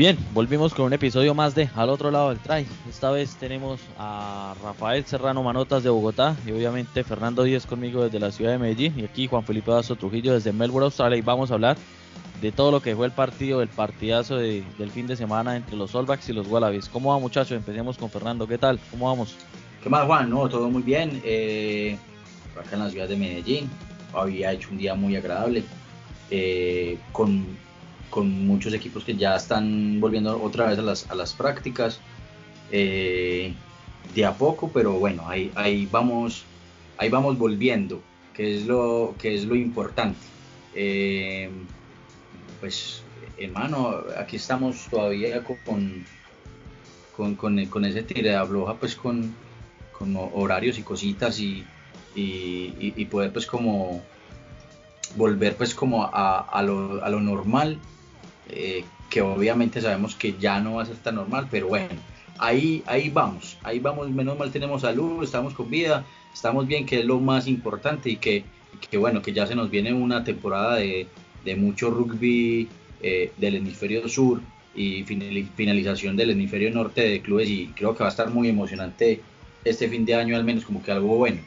Bien, volvimos con un episodio más de Al otro lado del try. Esta vez tenemos a Rafael Serrano Manotas de Bogotá y obviamente Fernando Díaz conmigo desde la ciudad de Medellín y aquí Juan Felipe Dazo Trujillo desde Melbourne, Australia y vamos a hablar de todo lo que fue el partido, el partidazo del fin de semana entre los All y los Wallabies. ¿Cómo va muchachos? Empecemos con Fernando. ¿Qué tal? ¿Cómo vamos? ¿Qué más Juan? No, todo muy bien. Eh, acá en la ciudad de Medellín había hecho un día muy agradable eh, con con muchos equipos que ya están volviendo otra vez a las, a las prácticas. Eh, de a poco, pero bueno, ahí, ahí, vamos, ahí vamos volviendo, que es lo, que es lo importante. Eh, pues, hermano, aquí estamos todavía con, con, con, con ese tire de abloja, pues con, con horarios y cositas y, y, y, poder pues como volver pues como a, a, lo, a lo normal eh, que obviamente sabemos que ya no va a ser tan normal, pero bueno, ahí, ahí vamos, ahí vamos, menos mal tenemos salud, estamos con vida, estamos bien, que es lo más importante y que, que bueno, que ya se nos viene una temporada de, de mucho rugby eh, del hemisferio sur y finalización del hemisferio norte de clubes y creo que va a estar muy emocionante este fin de año al menos como que algo bueno.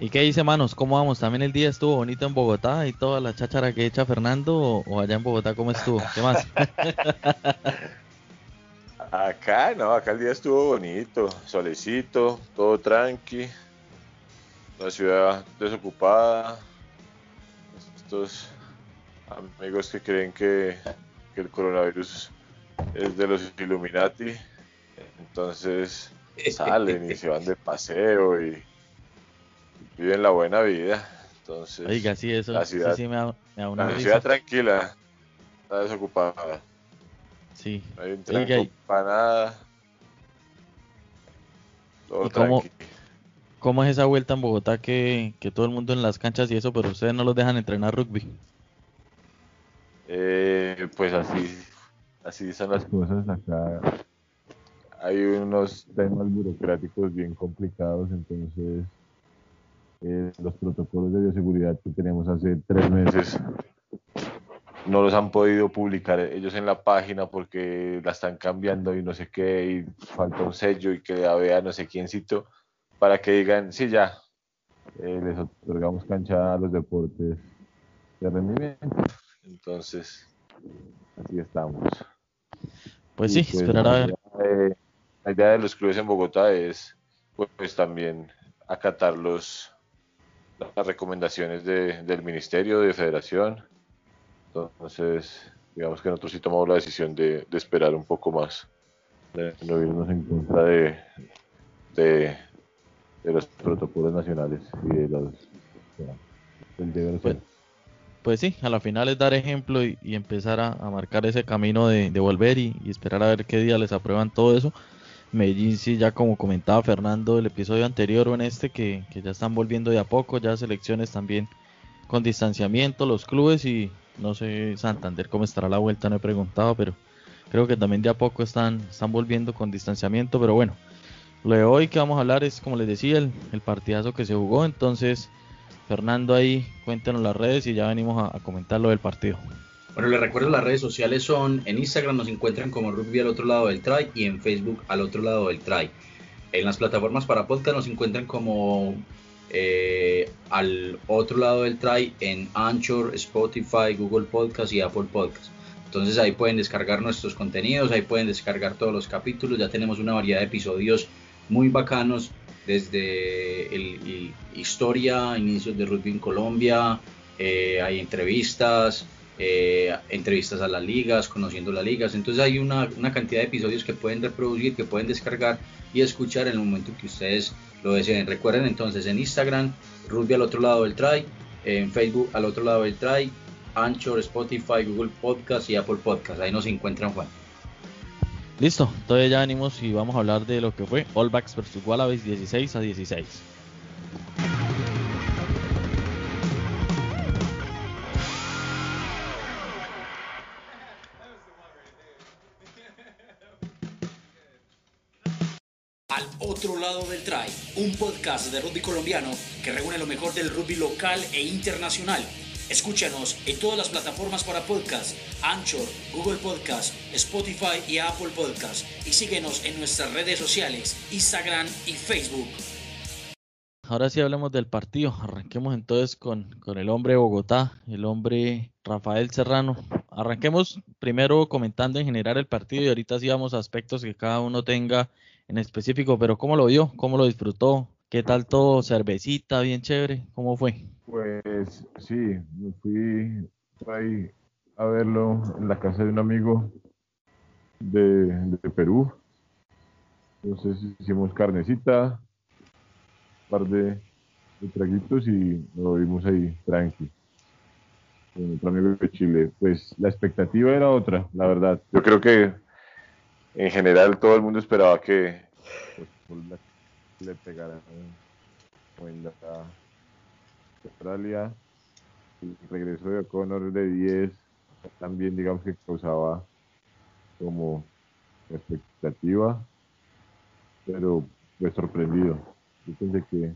¿Y qué dice, manos? ¿Cómo vamos? ¿También el día estuvo bonito en Bogotá y toda la cháchara que echa Fernando? ¿O, allá en Bogotá cómo estuvo? ¿Qué más? acá, no, acá el día estuvo bonito, solecito, todo tranqui, la ciudad desocupada. Estos amigos que creen que, que el coronavirus es de los Illuminati, entonces salen y se van de paseo y viven la buena vida. Entonces, Oiga, sí, eso la ciudad, sí, me da, una la ciudad tranquila, está desocupada. Sí. No hay un tranco para nada. Todo cómo, cómo, es esa vuelta en Bogotá que, que, todo el mundo en las canchas y eso, pero ustedes no los dejan entrenar rugby? Eh, pues así, así son las cosas acá. Hay unos temas burocráticos bien complicados, entonces eh, los protocolos de bioseguridad que tenemos hace tres meses no los han podido publicar ellos en la página porque la están cambiando y no sé qué, y falta un sello y que la vea no sé quiéncito, para que digan, sí, ya, eh, les otorgamos cancha a los deportes de rendimiento. Entonces, así estamos. Pues sí, pues, esperar a ver. la idea de los clubes en Bogotá es, pues también acatar los, las recomendaciones del Ministerio, de Federación. Entonces, digamos que nosotros sí tomamos la decisión de, esperar un poco más, de no irnos en contra de, de, los protocolos nacionales y de los... Pues, pues, sí, a la final es dar ejemplo y, empezar a, marcar ese camino de, volver y, y, esperar a ver qué día les aprueban todo eso. Medellín sí, ya como comentaba Fernando el episodio anterior o en este, que, ya están volviendo de a poco, ya selecciones también con distanciamiento, los clubes y no sé Santander cómo estará la vuelta, no he preguntado, pero creo que también de a poco están, están volviendo con distanciamiento, pero bueno, lo de hoy que vamos a hablar es, como les decía, el, el partidazo que se jugó, entonces Fernando ahí, cuéntenos las redes y ya venimos a, a comentar lo del partido. Bueno, les recuerdo las redes sociales son en Instagram nos encuentran como Rugby al otro lado del try y en Facebook al otro lado del try. En las plataformas para podcast nos encuentran como eh, al otro lado del try en Anchor, Spotify, Google Podcast y Apple Podcast. Entonces ahí pueden descargar nuestros contenidos, ahí pueden descargar todos los capítulos. Ya tenemos una variedad de episodios muy bacanos desde el, historia, inicios de rugby en Colombia, eh, hay entrevistas, eh, entrevistas a las ligas, conociendo las ligas. Entonces hay una, cantidad de episodios que pueden reproducir, que pueden descargar y escuchar en el momento que ustedes lo deseen. Recuerden entonces en Instagram, Rugby al otro lado del try, en Facebook al otro lado del try, Anchor, Spotify, Google Podcast y Apple Podcast. Ahí nos encuentran Juan. Listo, entonces ya venimos y vamos a hablar de lo que fue All Backs versus Wallabies 16 a 16. Otro lado del try, un podcast de rugby colombiano que reúne lo mejor del rugby local e internacional. Escúchanos en todas las plataformas para podcast, Anchor, Google Podcast, Spotify y Apple Podcast. Y síguenos en nuestras redes sociales, Instagram y Facebook. Ahora sí hablemos del partido. Arranquemos entonces con, con el hombre de Bogotá, el hombre Rafael Serrano. Arranquemos primero comentando en general el partido y ahorita sí vamos a aspectos que cada uno tenga en específico, pero ¿cómo lo vio? ¿Cómo lo disfrutó? ¿Qué tal todo? ¿Cervecita? ¿Bien chévere? ¿Cómo fue? Pues sí, me fui ahí a verlo en la casa de un amigo de, Perú. Entonces hicimos carnecita, un par de, traguitos y lo vimos ahí tranqui. Con otro amigo de Chile. Pues la expectativa era otra, la verdad. Yo creo que en general todo el mundo esperaba que pues, le pegara en la Australia. El regreso de O'Connor de 10 también digamos que causaba como expectativa, pero fue sorprendido. Yo pensé que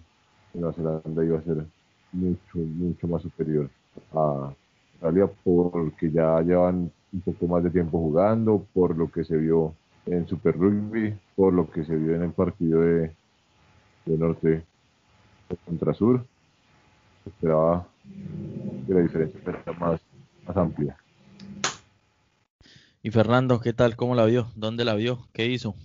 Nueva Zelanda iba a ser mucho, mucho más superior a Australia porque ya llevan un poco más de tiempo jugando, por lo que se vio en Super Rugby, por lo que se vio en el partido de, de Norte contra Sur. Esperaba que la diferencia fuera más, más amplia. Y Fernando, ¿qué tal? ¿Cómo la vio? ¿Dónde la vio? ¿Qué hizo?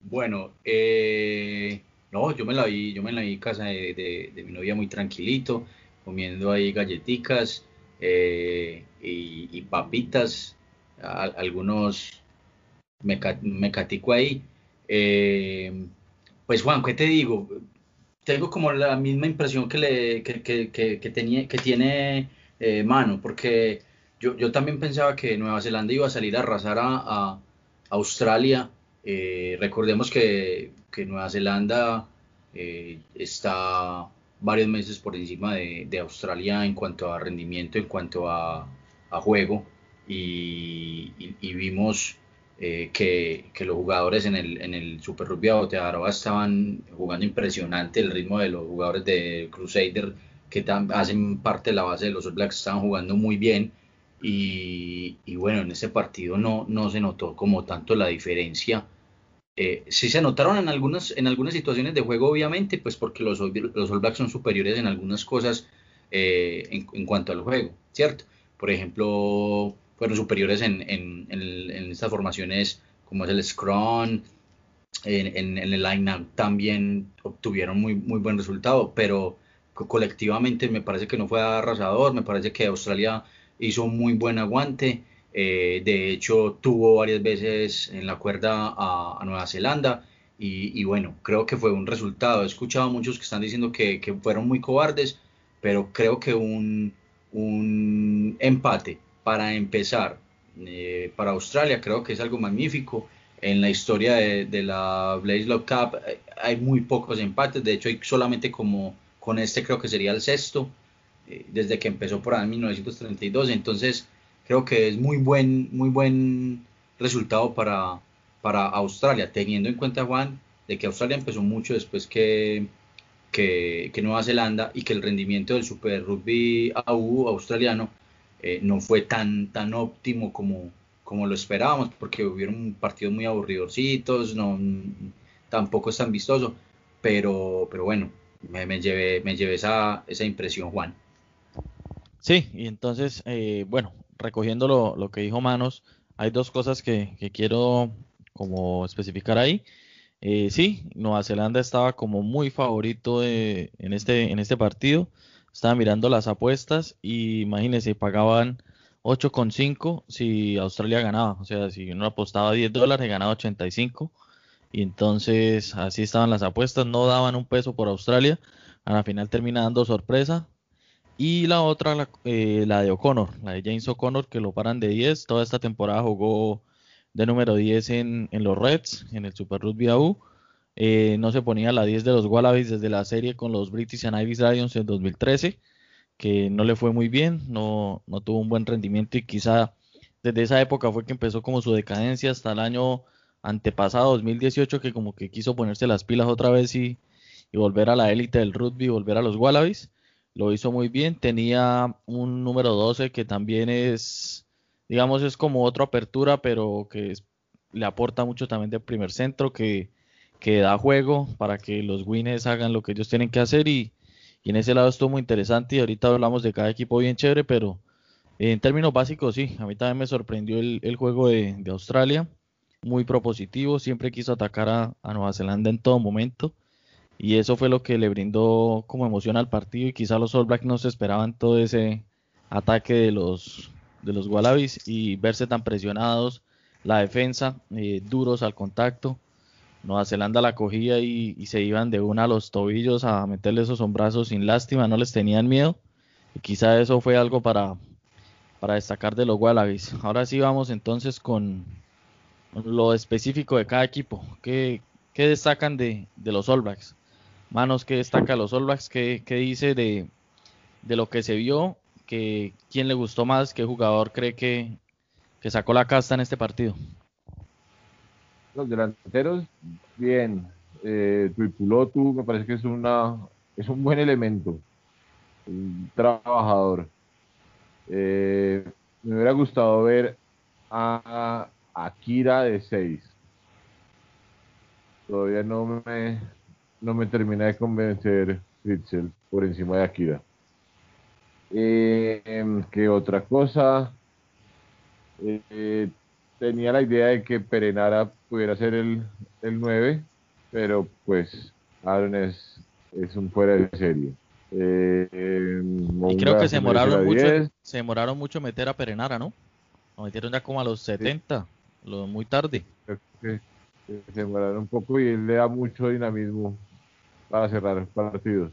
Bueno, eh, no, yo me la vi, yo me la vi en casa de, mi novia muy tranquilito, comiendo ahí galletitas eh, y, papitas, algunos me, catico ahí. Eh, pues Juan, ¿qué te digo? Tengo como la misma impresión que, le, que, tenía, que tiene Mano, porque yo, también pensaba que Nueva Zelanda iba a salir a arrasar a, Australia. Eh, recordemos que, Nueva Zelanda eh, está varios meses por encima de, Australia en cuanto a rendimiento, en cuanto a, juego. Y, vimos eh, que, los jugadores en el, en el Super Rugby Aotearoa estaban jugando impresionante. El ritmo de los jugadores de Crusader que hacen parte de la base de los All Blacks estaban jugando muy bien y, bueno, en ese partido no, no se notó como tanto la diferencia. Eh, sí se notaron en algunas, en algunas situaciones de juego, obviamente, pues porque los, los All Blacks son superiores en algunas cosas eh, en, cuanto al juego, ¿cierto? Por ejemplo, fueron superiores en, en, estas formaciones como es el Scrum, en, el line-up también obtuvieron muy, muy buen resultado, pero colectivamente me parece que no fue arrasador, me parece que Australia hizo muy buen aguante. Eh, de hecho, tuvo varias veces en la cuerda a, Nueva Zelanda. Y, bueno, creo que fue un resultado. He escuchado a muchos que están diciendo que, fueron muy cobardes, pero creo que un, un empate para empezar eh, para Australia creo que es algo magnífico. En la historia de, la Blaze Cup eh, hay muy pocos empates, de hecho hay solamente como con este creo que sería el sexto. Eh, desde que empezó por ahí en 1932. Entonces, creo que es muy buen, muy buen resultado para, para Australia, teniendo en cuenta, Juan, de que Australia empezó mucho después que, que, Nueva Zelanda y que el rendimiento del Super Rugby AU australiano eh, no fue tan, tan óptimo como, como lo esperábamos, porque hubieron partidos muy aburridorcitos, no, tampoco es tan vistoso, pero, pero bueno, me, me llevé, me llevé esa, esa impresión, Juan. Sí, y entonces, eh, bueno, recogiendo lo, que dijo Manos, hay dos cosas que, quiero como especificar ahí. Eh, sí, Nueva Zelanda estaba como muy favorito en, este, en este partido. Estaba mirando las apuestas y imagínense, pagaban 8,5 si Australia ganaba. O sea, si uno apostaba 10 dólares, ganaba 85. Y entonces así estaban las apuestas. No daban un peso por Australia. A la final termina dando sorpresa. Y la otra, la, eh, de O'Connor, la de James O'Connor, que lo paran de 10. Toda esta temporada jugó de número 10 en, en los Reds, en el Super Rugby AU. Eh, no se ponía la 10 de los Wallabies desde la serie con los British and Irish Lions en 2013, que no le fue muy bien, no, no tuvo un buen rendimiento y quizá desde esa época fue que empezó como su decadencia hasta el año antepasado, 2018, que como que quiso ponerse las pilas otra vez y, y volver a la élite del rugby, volver a los Wallabies lo hizo muy bien. Tenía un número 12 que también es, digamos, es como otra apertura, pero que le aporta mucho también de primer centro, que, que da juego para que los winners hagan lo que ellos tienen que hacer y, en ese lado estuvo muy interesante y ahorita hablamos de cada equipo bien chévere, pero en términos básicos sí, a mí también me sorprendió el, juego de, Australia, muy propositivo, siempre quiso atacar a, Nueva Zelanda en todo momento y eso fue lo que le brindó como emoción al partido y quizá los All Blacks no se esperaban todo ese ataque de los, de los Wallabies y verse tan presionados, la defensa, eh, duros al contacto Nueva Zelanda la cogía y, se iban de una a los tobillos a meterle esos hombrazos sin lástima, no les tenían miedo. Y quizá eso fue algo para, para destacar de los Wallabies. Ahora sí vamos entonces con lo específico de cada equipo. ¿Qué, qué destacan de, de, los All Blacks? Manos, ¿qué destaca los All Blacks? ¿Qué, qué dice de, de, lo que se vio? Que, ¿Quién le gustó más? ¿Qué jugador cree que, que sacó la casta en este partido? Los delanteros, bien. Eh, Tuipulotu me parece que es una es un buen elemento, un trabajador. Eh, me hubiera gustado ver a Akira de 6. Todavía no me, no me termina de convencer Fritzel por encima de Akira. Eh, ¿Qué otra cosa? Eh, tenía la idea de que Perenara pudiera ser el, el 9, pero pues Aaron es, es un fuera de serie. Eh, y creo que se demoraron mucho, se demoraron mucho meter a Perenara, ¿no? Lo metieron ya como a los 70, lo, muy tarde. Creo que se demoraron un poco y él le da mucho dinamismo para cerrar partidos.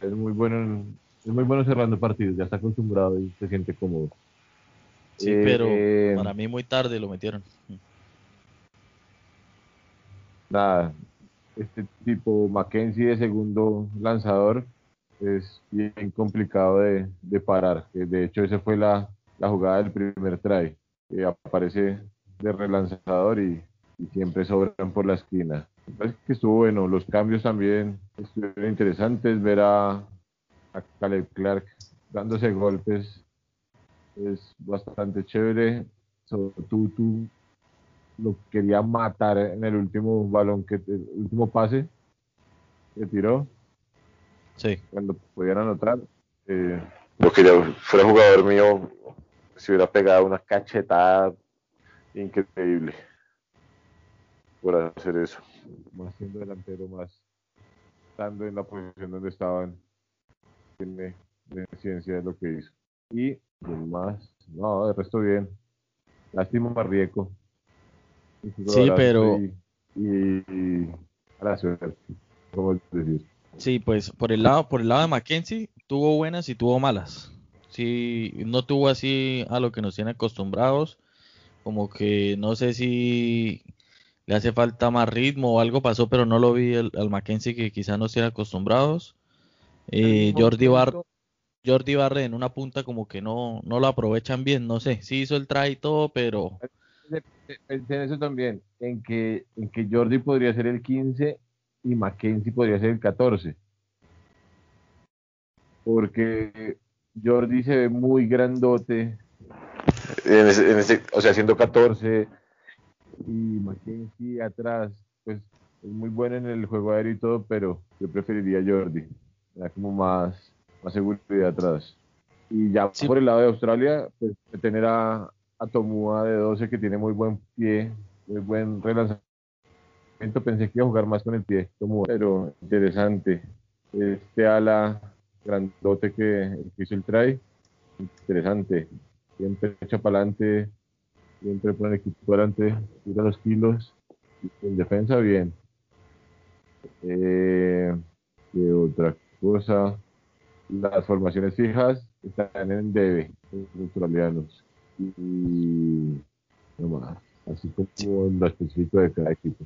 Es muy bueno, es muy bueno cerrando partidos, ya está acostumbrado y se siente cómodo. Sí, pero eh, para mí muy tarde lo metieron. Nada, este tipo Mackenzie de segundo lanzador es bien complicado de, parar. De hecho, esa fue la, jugada del primer try. Aparece de relanzador y, siempre sobran por la esquina. Parece que estuvo bueno. Los cambios también estuvieron interesantes. Ver a, Caleb Clark dándose golpes es bastante chévere. Tutu lo quería matar en el último balón, que el último pase que tiró. Sí. Cuando pudiera anotar. Eh, lo quería, fuera jugador mío, si hubiera pegado una cachetada increíble por hacer eso. Más siendo delantero, más estando en la posición donde estaban, tiene ciencia de lo que hizo. Y más, no, de resto bien. Lástima Marrieco. Sí, pero. Y, a la suerte, ¿cómo decir? Sí, pues por el lado, por el lado de Mackenzie, tuvo buenas y tuvo malas. Sí, no tuvo así a lo que nos tiene acostumbrados. Como que no sé si le hace falta más ritmo o algo pasó, pero no lo vi al Mackenzie que quizás no estén acostumbrados. Eh, Jordi Bar Jordi Barre en una punta como que no, no lo aprovechan bien, no sé, sí hizo el try y todo, pero... Pensé en eso también, en que, en que Jordi podría ser el 15 y Mackenzie podría ser el 14. Porque Jordi se ve muy grandote, en ese, o sea, siendo 14 y Mackenzie atrás, pues es muy bueno en el juego aéreo y todo, pero yo preferiría Jordi, era como más más seguridad atrás. Y ya por el lado de Australia, pues tener a, a Tomua de 12 que tiene muy buen pie, muy buen relanzamiento. Pensé que iba a jugar más con el pie, pero interesante. Este ala grandote que, hizo el try, interesante. Siempre echa para adelante, siempre pone el equipo adelante, tira los kilos. En defensa, bien. Eh, ¿Qué otra cosa? las formaciones fijas están en debe, los australianos. Y no así como en lo específico de cada equipo.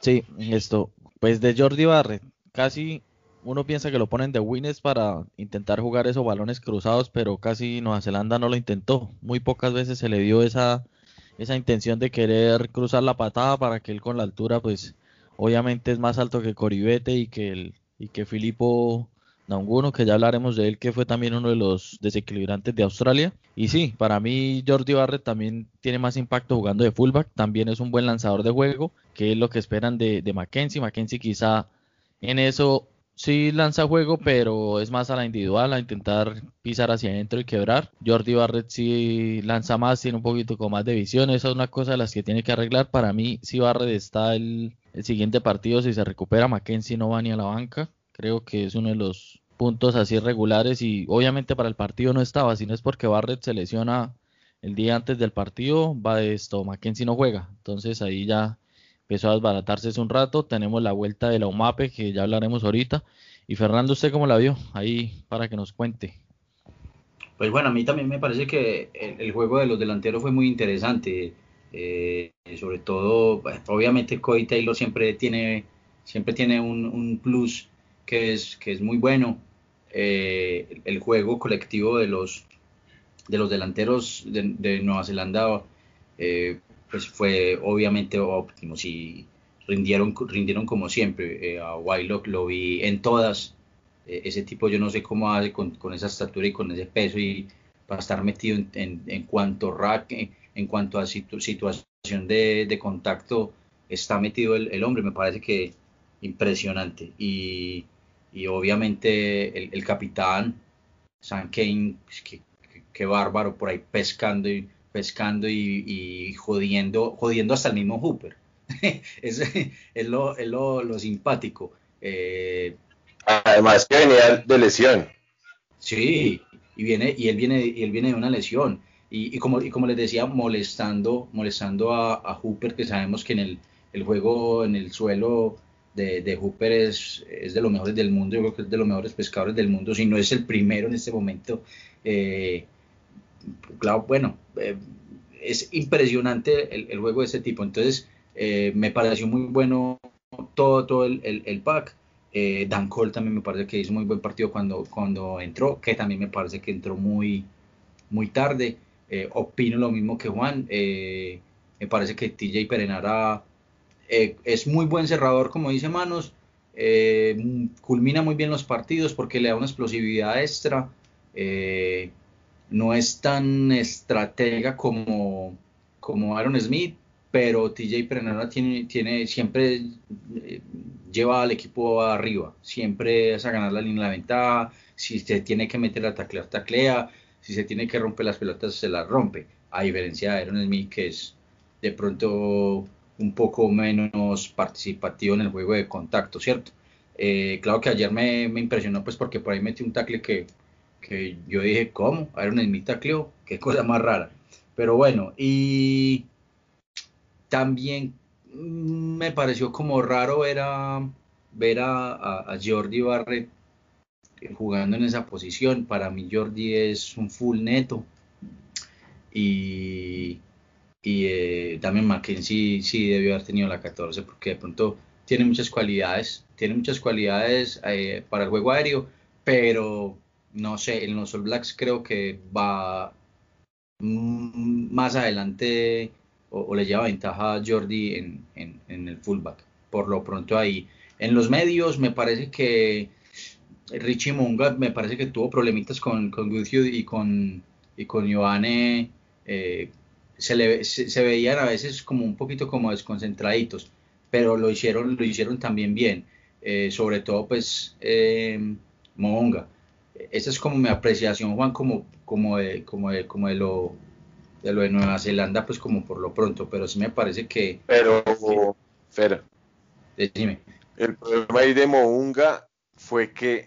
Sí, esto, pues de Jordi Barrett, casi uno piensa que lo ponen de winners para intentar jugar esos balones cruzados, pero casi Nueva Zelanda no lo intentó. Muy pocas veces se le dio esa, esa intención de querer cruzar la patada para que él con la altura, pues obviamente es más alto que Coribete y que el, y que Filipo Naunguno, que ya hablaremos de él, que fue también uno de los desequilibrantes de Australia. Y sí, para mí Jordi Barrett también tiene más impacto jugando de fullback, también es un buen lanzador de juego, que es lo que esperan de, de Mackenzie. Mackenzie quizá en eso sí lanza juego, pero es más a la individual, a intentar pisar hacia adentro y quebrar. Jordi Barrett sí lanza más, tiene un poquito con más de visión. Esa es una cosa de las que tiene que arreglar. Para mí, si Barrett está el, el siguiente partido, si se recupera, Mackenzie no va ni a la banca. Creo que es uno de los puntos así regulares y obviamente para el partido no estaba, sino es porque Barrett se lesiona el día antes del partido, va esto, Mackenzie no juega. Entonces ahí ya empezó a desbaratarse hace un rato. Tenemos la vuelta de la UMAPE, que ya hablaremos ahorita. Y Fernando, ¿usted cómo la vio? Ahí para que nos cuente. Pues bueno, a mí también me parece que el, juego de los delanteros fue muy interesante. Eh, sobre todo, obviamente Cody Taylor siempre tiene, siempre tiene un, plus que es, que es muy bueno. Eh, el juego colectivo de los, de los delanteros de, Nueva Zelanda eh, pues fue obviamente óptimo. y rindieron, rindieron como siempre. Eh, a Wylock lo vi en todas. Eh, ese tipo yo no sé cómo hace con, con, esa estatura y con ese peso y para estar metido en, en, cuanto rack, en, cuanto a situación de, de, contacto está metido el, el, hombre. Me parece que impresionante. Y, y obviamente el, el capitán, San Kane, pues, que, que, bárbaro por ahí pescando y pescando y, jodiendo, jodiendo hasta el mismo Hooper. es, es, lo, es lo, simpático. Eh, Además que venía de lesión. Sí, y viene, y él viene, y él viene de una lesión. Y, como, y como les decía, molestando, molestando a, Hooper, que sabemos que en el, el juego en el suelo de, de, Hooper es, es de los mejores del mundo, yo creo que es de los mejores pescadores del mundo, si no es el primero en este momento. Eh, claro, bueno, eh, es impresionante el, juego de este tipo. Entonces, eh, me pareció muy bueno todo, todo el, el, pack. Dan Cole también me parece que hizo muy buen partido cuando, cuando entró, que también me parece que entró muy, muy tarde. opino lo mismo que Juan. me parece que TJ Perenara es muy buen cerrador, como dice Manos. culmina muy bien los partidos porque le da una explosividad extra no es tan estratega como, como Aaron Smith, pero TJ Prenara tiene, tiene, siempre eh, lleva al equipo arriba, siempre es a ganar la línea de ventaja, si se tiene que meter a taclear, taclea, si se tiene que romper las pelotas, se las rompe, a diferencia de Aaron Smith, que es de pronto un poco menos participativo en el juego de contacto, ¿cierto? Eh, claro que ayer me, me, impresionó pues porque por ahí metí un tackle que que yo dije, ¿cómo? Iron Smith tacleó, qué cosa más rara. Pero bueno, y también me pareció como raro ver a, ver a, Jordi Barrett jugando en esa posición. Para mí Jordi es un full neto. Y, y eh, también Mackenzie sí debió haber tenido la 14 porque de pronto tiene muchas cualidades, tiene muchas cualidades eh, para el juego aéreo, pero no sé, en los All Blacks creo que va más adelante o, le lleva ventaja a Jordi en, en, el fullback. Por lo pronto ahí. En los medios me parece que Richie Munga me parece que tuvo problemitas con, con y con, y con Giovanni. Eh, se, le, se, veían a veces como un poquito como desconcentraditos, pero lo hicieron, lo hicieron también bien. Eh, sobre todo pues eh, Monga esa es como mi apreciación, Juan, como, como, de, como, de, como de, lo, de lo de Nueva Zelanda, pues como por lo pronto, pero sí me parece que... Pero, Fer, dime. El problema ahí de Mounga fue que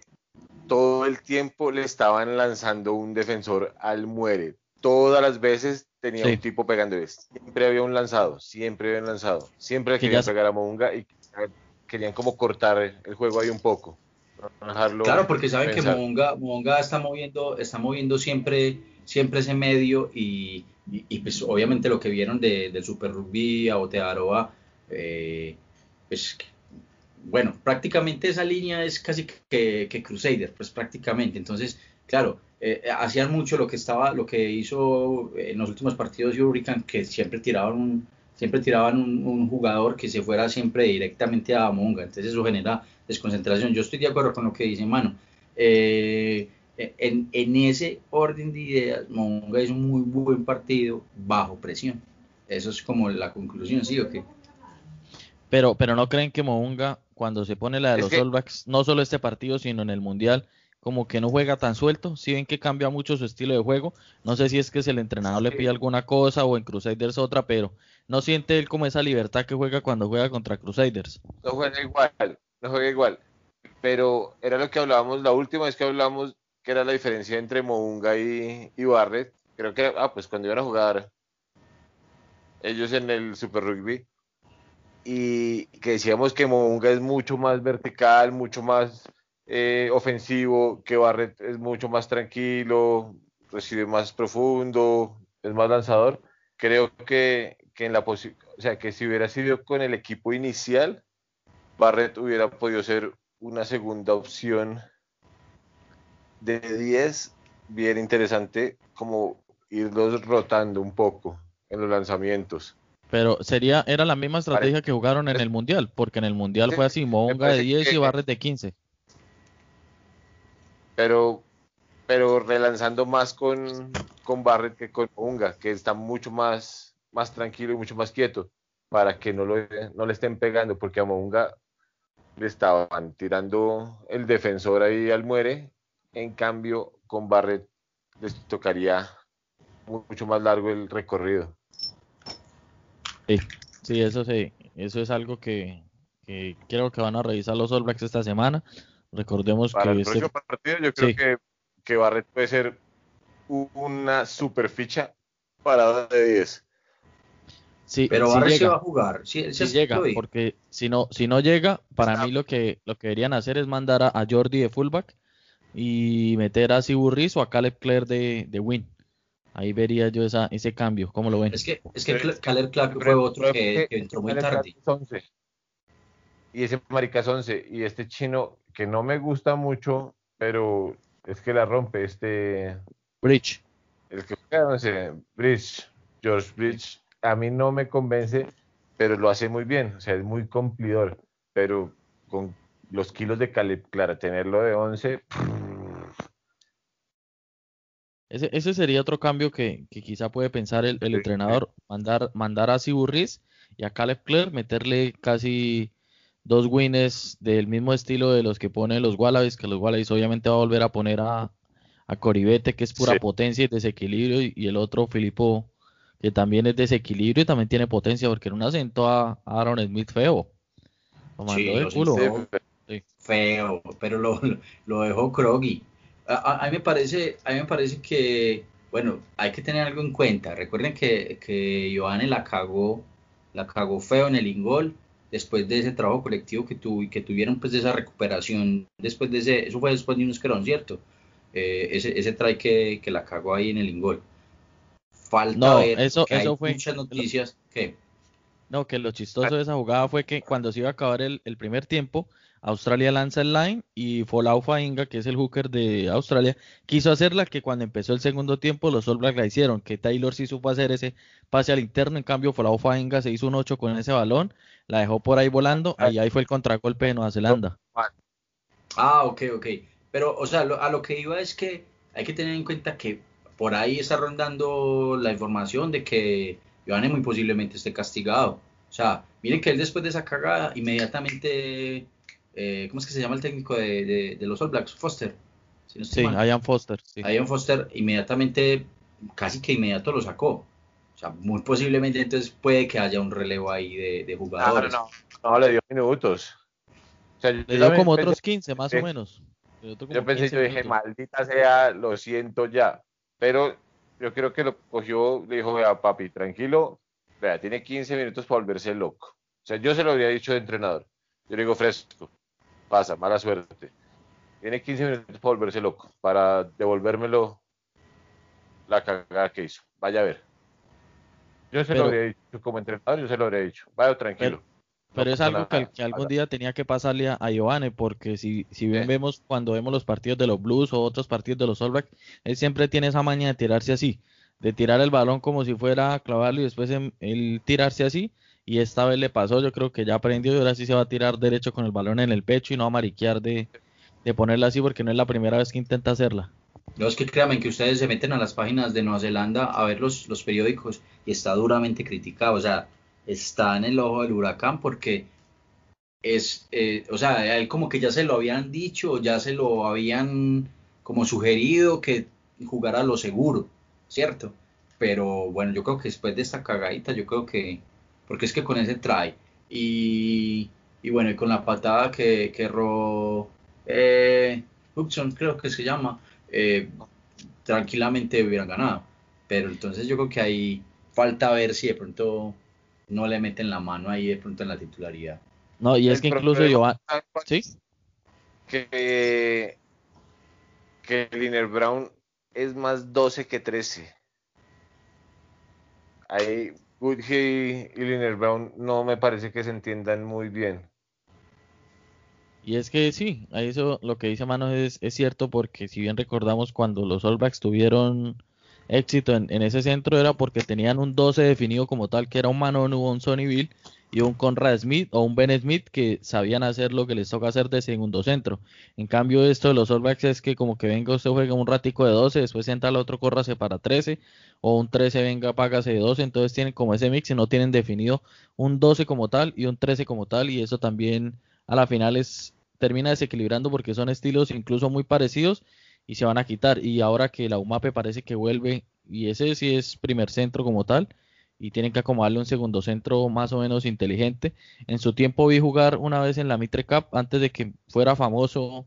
todo el tiempo le estaban lanzando un defensor al muere. Todas las veces tenía un tipo pegando. Siempre había un lanzado, siempre había un lanzado. Siempre querían pegar a Mounga y querían como cortar el juego ahí un poco claro, porque saben que Monga, está moviendo, está moviendo siempre, siempre ese medio y, pues obviamente lo que vieron de, del Super Rugby a Otearoa, eh, pues bueno, prácticamente esa línea es casi que, que Crusader, pues prácticamente. Entonces, claro, eh, hacían mucho lo que estaba, lo que hizo en los últimos partidos de Hurricane, que siempre tiraban un, siempre tiraban un, jugador que se fuera siempre directamente a Monga, entonces eso genera desconcentración. Yo estoy de acuerdo con lo que dice Mano. Eh, en, en, ese orden de ideas, Moonga es un muy buen partido bajo presión. Eso es como la conclusión, ¿sí o qué? Pero, pero no creen que Mounga, cuando se pone la de los All Blacks, no solo este partido, sino en el Mundial, como que no juega tan suelto. Si ven que cambia mucho su estilo de juego, no sé si es que si el entrenador le pide alguna cosa o en Crusaders otra, pero no siente él como esa libertad que juega cuando juega contra Crusaders. No juega igual, no juega igual. Pero era lo que hablábamos la última vez que hablamos, que era la diferencia entre Mounga y, y Barrett. Creo que, ah, pues cuando iban a jugar ellos en el Super Rugby, y que decíamos que Mounga es mucho más vertical, mucho más eh, ofensivo, que Barrett es mucho más tranquilo, recibe más profundo, es más lanzador. Creo que, que en la o sea, que si hubiera sido con el equipo inicial, Barrett hubiera podido ser una segunda opción de 10 bien interesante como irlos rotando un poco en los lanzamientos. Pero sería, era la misma estrategia que jugaron en el Mundial, porque en el Mundial fue así, Monga de 10 y Barret de 15. Pero, pero relanzando más con, con Barret que con Monga, que está mucho más, más tranquilo y mucho más quieto, para que no, lo, no le estén pegando, porque a Monga le estaban tirando el defensor ahí al muere, en cambio con Barret les tocaría mucho más largo el recorrido. Sí, sí, eso sí, eso es algo que, creo que van a revisar los All Blacks esta semana. Recordemos Para que el próximo partido yo creo que, que Barrett puede ser una super ficha para de 10. Sí, pero Barrett se va a jugar. Sí, llega, porque si no, si no llega, para mí lo que, lo que deberían hacer es mandar a, Jordi de fullback y meter a Siburris o a Caleb Clare de, de win. Ahí vería yo esa, ese cambio, ¿cómo lo ven? Es que, es que Caleb Clark fue otro que, entró muy tarde. Y ese marica es 11. Y este chino que no me gusta mucho, pero es que la rompe, este... Bridge. El que no sé, Bridge, George Bridge, a mí no me convence, pero lo hace muy bien, o sea, es muy cumplidor, pero con los kilos de Caleb Clark, tenerlo de 11... Ese, ese sería otro cambio que, quizá puede pensar el, entrenador, mandar, mandar a Siburris y a Caleb Clare, meterle casi dos wins del mismo estilo de los que pone los Wallabies, que los Wallabies obviamente va a volver a poner a, a Coribete, que es pura potencia y desequilibrio, y, el otro Filipo, que también es desequilibrio y también tiene potencia, porque en un acento a Aaron Smith feo. Feo, pero lo, lo dejó Kroggy a, mí me parece, a mí me parece que, bueno, hay que tener algo en cuenta. Recuerden que, que Giovanni la cagó, la cagó feo en el ingol después de ese trabajo colectivo que, tuvo y que tuvieron pues de esa recuperación después de ese, eso fue después de un esquerón, ¿cierto? Eh, ese, ese try que, que, la cagó ahí en el ingol. Falta ver eso, que eso hay fue, muchas noticias que... No, que lo chistoso de esa jugada fue que cuando se iba a acabar el, el primer tiempo, Australia lanza el line y Folau Fainga, que es el hooker de Australia, quiso hacerla que cuando empezó el segundo tiempo los All Blacks la hicieron, que Taylor sí supo hacer ese pase al interno, en cambio Folau Fainga se hizo un 8 con ese balón, la dejó por ahí volando y ahí fue el contragolpe de Nueva Zelanda. Ah, ok, ok. Pero, o sea, a lo que iba es que hay que tener en cuenta que por ahí está rondando la información de que Giovanni muy posiblemente esté castigado. O sea, miren que él después de esa cagada inmediatamente eh, ¿cómo es que se llama el técnico de, los All Blacks? Foster. sí, Ian Foster. Sí. Ian Foster inmediatamente, casi que inmediato lo sacó. O sea, muy posiblemente entonces puede que haya un relevo ahí de, jugadores. no, no, le dio minutos. O sea, le dio como otros 15 más o menos. Yo pensé, yo dije, maldita sea, lo siento ya. Pero yo creo que lo cogió, le dijo, vea, papi, tranquilo, vea, tiene 15 minutos para volverse loco. O sea, yo se lo habría dicho de entrenador. Yo le digo fresco pasa, mala suerte. Tiene 15 minutos para volverse loco, para devolvérmelo la cagada que hizo. Vaya a ver. Yo se lo habría dicho como entrenador, yo se lo habría dicho. Vaya tranquilo. Pero, es algo que, algún día tenía que pasarle a, Giovanni, porque si, si bien vemos cuando vemos los partidos de los Blues o otros partidos de los All él siempre tiene esa maña de tirarse así, de tirar el balón como si fuera a clavarlo y después él tirarse así y esta vez le pasó, yo creo que ya aprendió y ahora sí se va a tirar derecho con el balón en el pecho y no a mariquear de, de ponerla así porque no es la primera vez que intenta hacerla. No es que créanme que ustedes se meten a las páginas de Nueva Zelanda a ver los, los periódicos y está duramente criticado, o sea, está en el ojo del huracán porque es, eh, o sea, él como que ya se lo habían dicho, ya se lo habían como sugerido que jugara lo seguro, ¿cierto? Pero bueno, yo creo que después de esta cagadita, yo creo que, porque es que con ese trae, y, y bueno, y con la patada que, que erró eh, Hudson, creo que se llama, eh, tranquilamente hubieran ganado. Pero entonces yo creo que ahí falta ver si de pronto no le meten la mano ahí de pronto en la titularidad. No, y es que incluso yo... ¿Sí? Que, que Liner Brown es más 12 que 13. Ahí Goodhey y Liner Brown no me parece que se entiendan muy bien. Y es que sí, eso lo que dice Manos es, es cierto porque si bien recordamos cuando los All Blacks tuvieron éxito en, ese centro era porque tenían un 12 definido como tal que era un Manon o un Sonny Bill y un Conrad Smith o un Ben Smith que sabían hacer lo que les toca hacer de segundo centro. En cambio, esto de los All Blacks es que como que venga usted juega un ratico de 12, después entra el otro, córrase para 13, o un 13 venga, págase de 12, entonces tienen como ese mix y no tienen definido un 12 como tal y un 13 como tal, y eso también a la final es, termina desequilibrando porque son estilos incluso muy parecidos y se van a quitar. Y ahora que la UMAPE parece que vuelve, y ese sí es primer centro como tal, y tienen que acomodarle un segundo centro más o menos inteligente. En su tiempo vi jugar una vez en la Mitre Cup antes de que fuera famoso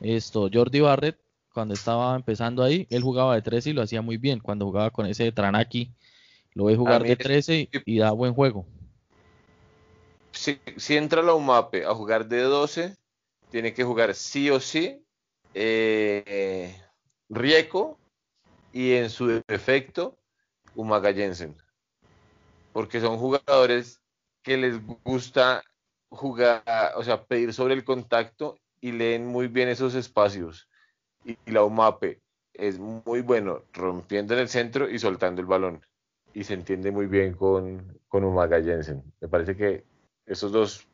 esto Jordi Barrett cuando estaba empezando ahí, él jugaba de 13 y lo hacía muy bien. Cuando jugaba con ese Tranaki, lo ve jugar de 13 y, da buen juego. Si, si, entra la UMAPE a jugar de 12, tiene que jugar sí o sí eh, Rieco y en su defecto Umaga Jensen porque son jugadores que les gusta jugar, o sea, pedir sobre el contacto y leen muy bien esos espacios. Y, la UMAPE es muy bueno rompiendo en el centro y soltando el balón. Y se entiende muy bien con, con Umaga Jensen. Me parece que esos dos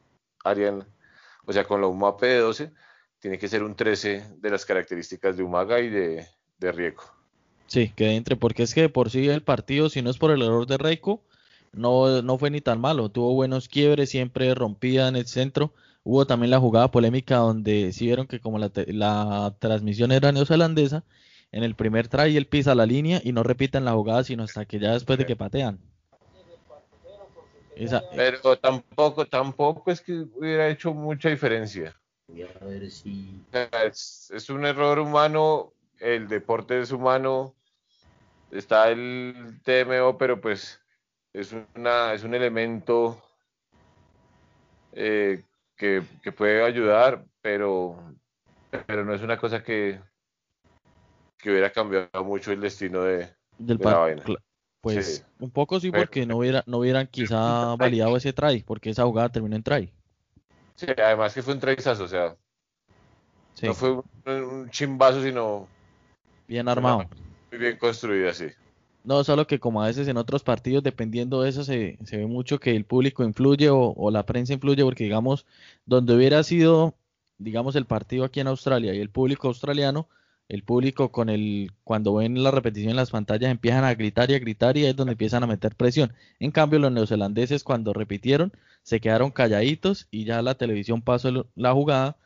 harían, o sea, con la UMAPE de 12, tiene que ser un 13 de las características de Umaga y de, de Rieco. Sí, que entre, porque es que por sí el partido, si no es por el error de Reiko, no, no fue ni tan malo, tuvo buenos quiebres, siempre rompía en el centro. Hubo también la jugada polémica donde sí vieron que como la, la transmisión era neozelandesa, en el primer try él pisa la línea y no repiten la jugada sino hasta que ya después de que patean. Pero tampoco, tampoco es que hubiera hecho mucha diferencia. Es, es, un error humano, el deporte es humano, está el TMO, pero pues es, una, es un elemento eh, que, puede ayudar, pero, pero no es una cosa que, que hubiera cambiado mucho el destino de, Del la vaina. Pues un poco sí, porque no, hubiera, no hubieran quizá validado ese try, porque esa jugada terminó en try. Sí, además que fue un tryzazo, o sea, no fue un, chimbazo, sino bien armado. Muy bien construida, sí. No, solo que como a veces en otros partidos, dependiendo de eso, se, ve mucho que el público influye o, la prensa influye, porque digamos, donde hubiera sido, digamos, el partido aquí en Australia y el público australiano, el público con el, cuando ven la repetición en las pantallas empiezan a gritar y a gritar y es donde empiezan a meter presión. En cambio, los neozelandeses cuando repitieron se quedaron calladitos y ya la televisión pasó la jugada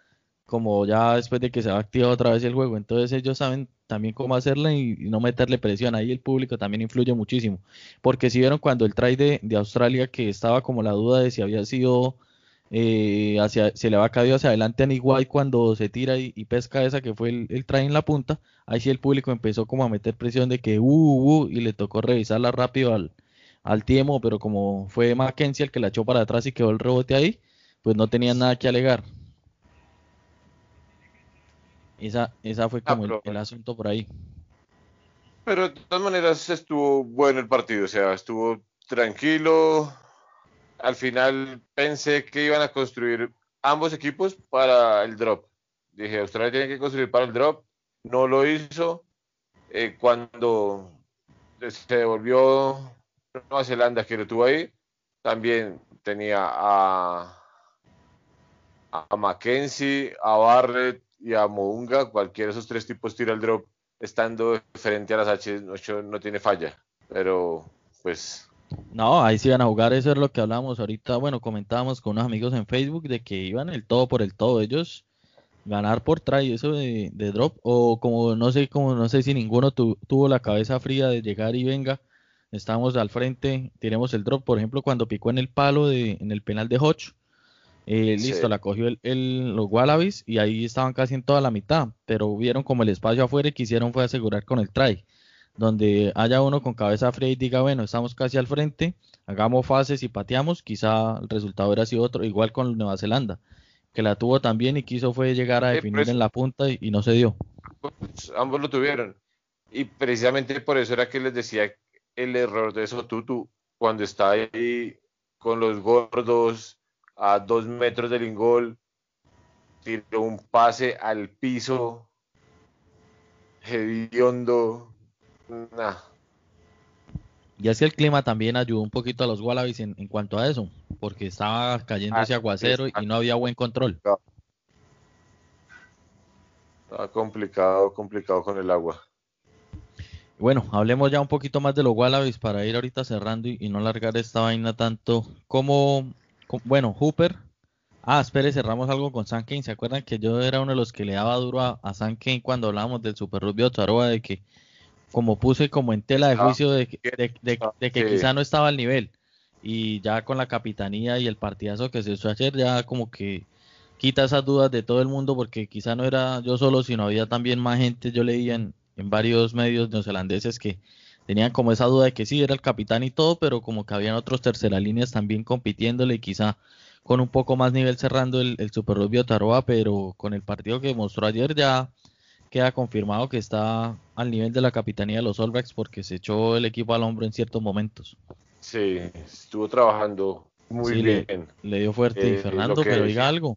como ya después de que se ha activado otra vez el juego. Entonces ellos saben también cómo hacerla y, no meterle presión. Ahí el público también influye muchísimo. Porque si vieron cuando el try de, Australia, que estaba como la duda de si había sido, eh, hacia, se le había caído hacia adelante a White cuando se tira y, pesca esa que fue el, el, en la punta, ahí sí el público empezó como a meter presión de que uh, uh, uh y le tocó revisarla rápido al, al tiempo, pero como fue Mackenzie el que la echó para atrás y quedó el rebote ahí, pues no tenía nada que alegar. Esa, esa fue ah, como el, asunto por ahí. Pero de todas maneras estuvo bueno el partido, o sea, estuvo tranquilo. Al final pensé que iban a construir ambos equipos para el drop. Dije, Australia tiene que construir para el drop. No lo hizo. Eh, cuando se devolvió Nueva Zelanda, que lo tuvo ahí, también tenía a, a Mackenzie, a Barrett y a Mounga, cualquiera de esos tres tipos tira el drop estando frente a las H8 no tiene falla. Pero pues no, ahí sí iban a jugar, eso es lo que hablábamos ahorita, bueno, comentábamos con unos amigos en Facebook de que iban el todo por el todo, ellos ganar por try, eso de, drop, o como no sé, como no sé si ninguno tuvo la cabeza fría de llegar y venga, estamos al frente, tiremos el drop, por ejemplo, cuando picó en el palo de, en el penal de Hodge, eh, listo, la cogió el, los Wallabies y ahí estaban casi en toda la mitad, pero vieron como el espacio afuera y quisieron fue asegurar con el try donde haya uno con cabeza fría y diga, bueno, estamos casi al frente, hagamos fases y pateamos, quizá el resultado hubiera sido otro, igual con Nueva Zelanda, que la tuvo también y quiso fue llegar a definir pues en la punta y, no se dio. Pues, ambos lo tuvieron. Y precisamente por eso era que les decía el error de Sotutu cuando está ahí con los gordos a dos metros del ingol, tiró un pase al piso, hediondo, y así el clima también ayudó un poquito a los Wallabies en, cuanto a eso, porque estaba cayendo ese ah, aguacero y no había buen control. Estaba complicado, complicado con el agua. Bueno, hablemos ya un poquito más de los Wallabies para ir ahorita cerrando y, no largar esta vaina tanto. Como, bueno, Hooper. Ah, espere, cerramos algo con San Kane. ¿Se acuerdan que yo era uno de los que le daba duro a, a San Kane cuando hablábamos del Super Rugby Ottawa de que como puse como en tela de ah, juicio de, que quizá no estaba al nivel. Y ya con la capitanía y el partidazo que se hizo ayer, ya como que quita esas dudas de todo el mundo, porque quizá no era yo solo, sino había también más gente, yo leía en, varios medios neozelandeses que tenían como esa duda de que sí, era el capitán y todo, pero como que habían otros tercera líneas también compitiéndole y quizá con un poco más nivel cerrando el, el Super Rugby Ottawa, pero con el partido que mostró ayer ya queda confirmado que está al nivel de la capitanía de los All Blacks porque se echó el equipo al hombro en ciertos momentos. Sí, estuvo trabajando muy bien. Le, dio fuerte. y eh, Fernando, pero diga algo.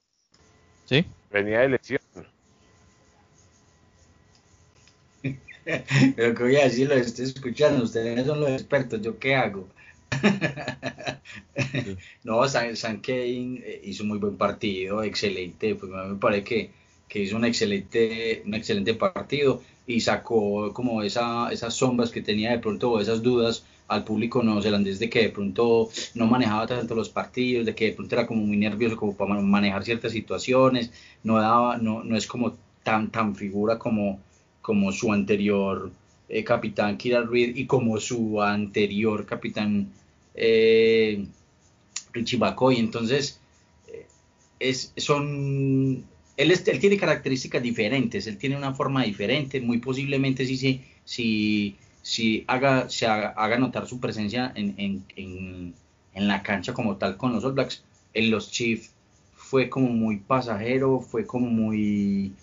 ¿Sí? Venía de lesión. pero que voy a decir, lo estoy escuchando, ustedes son los expertos, ¿yo qué hago? no, San, San Kane eh, hizo un muy buen partido, excelente, pues me parece que que hizo un excelente, un excelente partido y sacó como esa, esas sombras que tenía de pronto, esas dudas al público neozelandés de que de pronto no manejaba tanto los partidos, de que de pronto era como muy nervioso como para manejar ciertas situaciones, no daba, no, no es como tan, tan figura como, como su anterior eh, capitán Kira Reed y como su anterior capitán eh, Richie McCoy. Entonces, eh, es, son él, él, tiene características diferentes, él tiene una forma diferente, muy posiblemente si, si, si haga, se haga, notar su presencia en, en, en, en, la cancha como tal con los All Blacks. En los Chiefs fue como muy pasajero, fue como muy,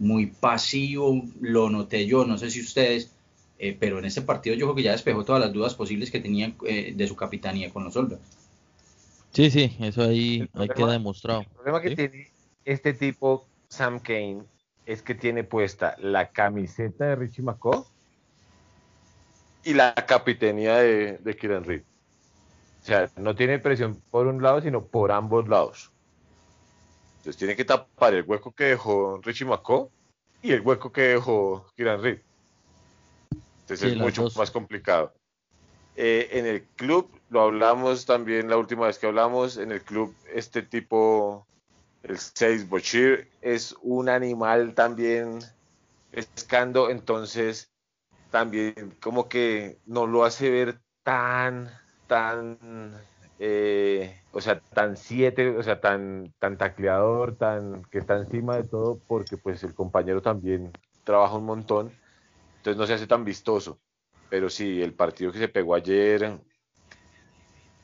muy pasivo, lo noté yo, no sé si ustedes, eh, pero en este partido yo creo que ya despejó todas las dudas posibles que tenía eh, de su capitanía con los Blacks. Sí, sí, eso ahí, ahí queda demostrado. El problema que tiene este tipo, Sam Kane, es que tiene puesta la camiseta de Richie McCaw y la capitanía de, de Kieran Reed. O sea, no tiene presión por un lado, sino por ambos lados. Entonces tiene que tapar el hueco que dejó Richie McCaw y el hueco que dejó Kieran Reed. Entonces es mucho más complicado. Eh, en el club, lo hablamos también la última vez que hablamos, en el club este tipo el 6 Bochir es un animal también pescando, entonces también como que no lo hace ver tan, tan, eh, o sea, tan siete, o sea, tan, tan tacleador, tan, que está encima de todo, porque pues el compañero también trabaja un montón, entonces no se hace tan vistoso. Pero sí, el partido que se pegó ayer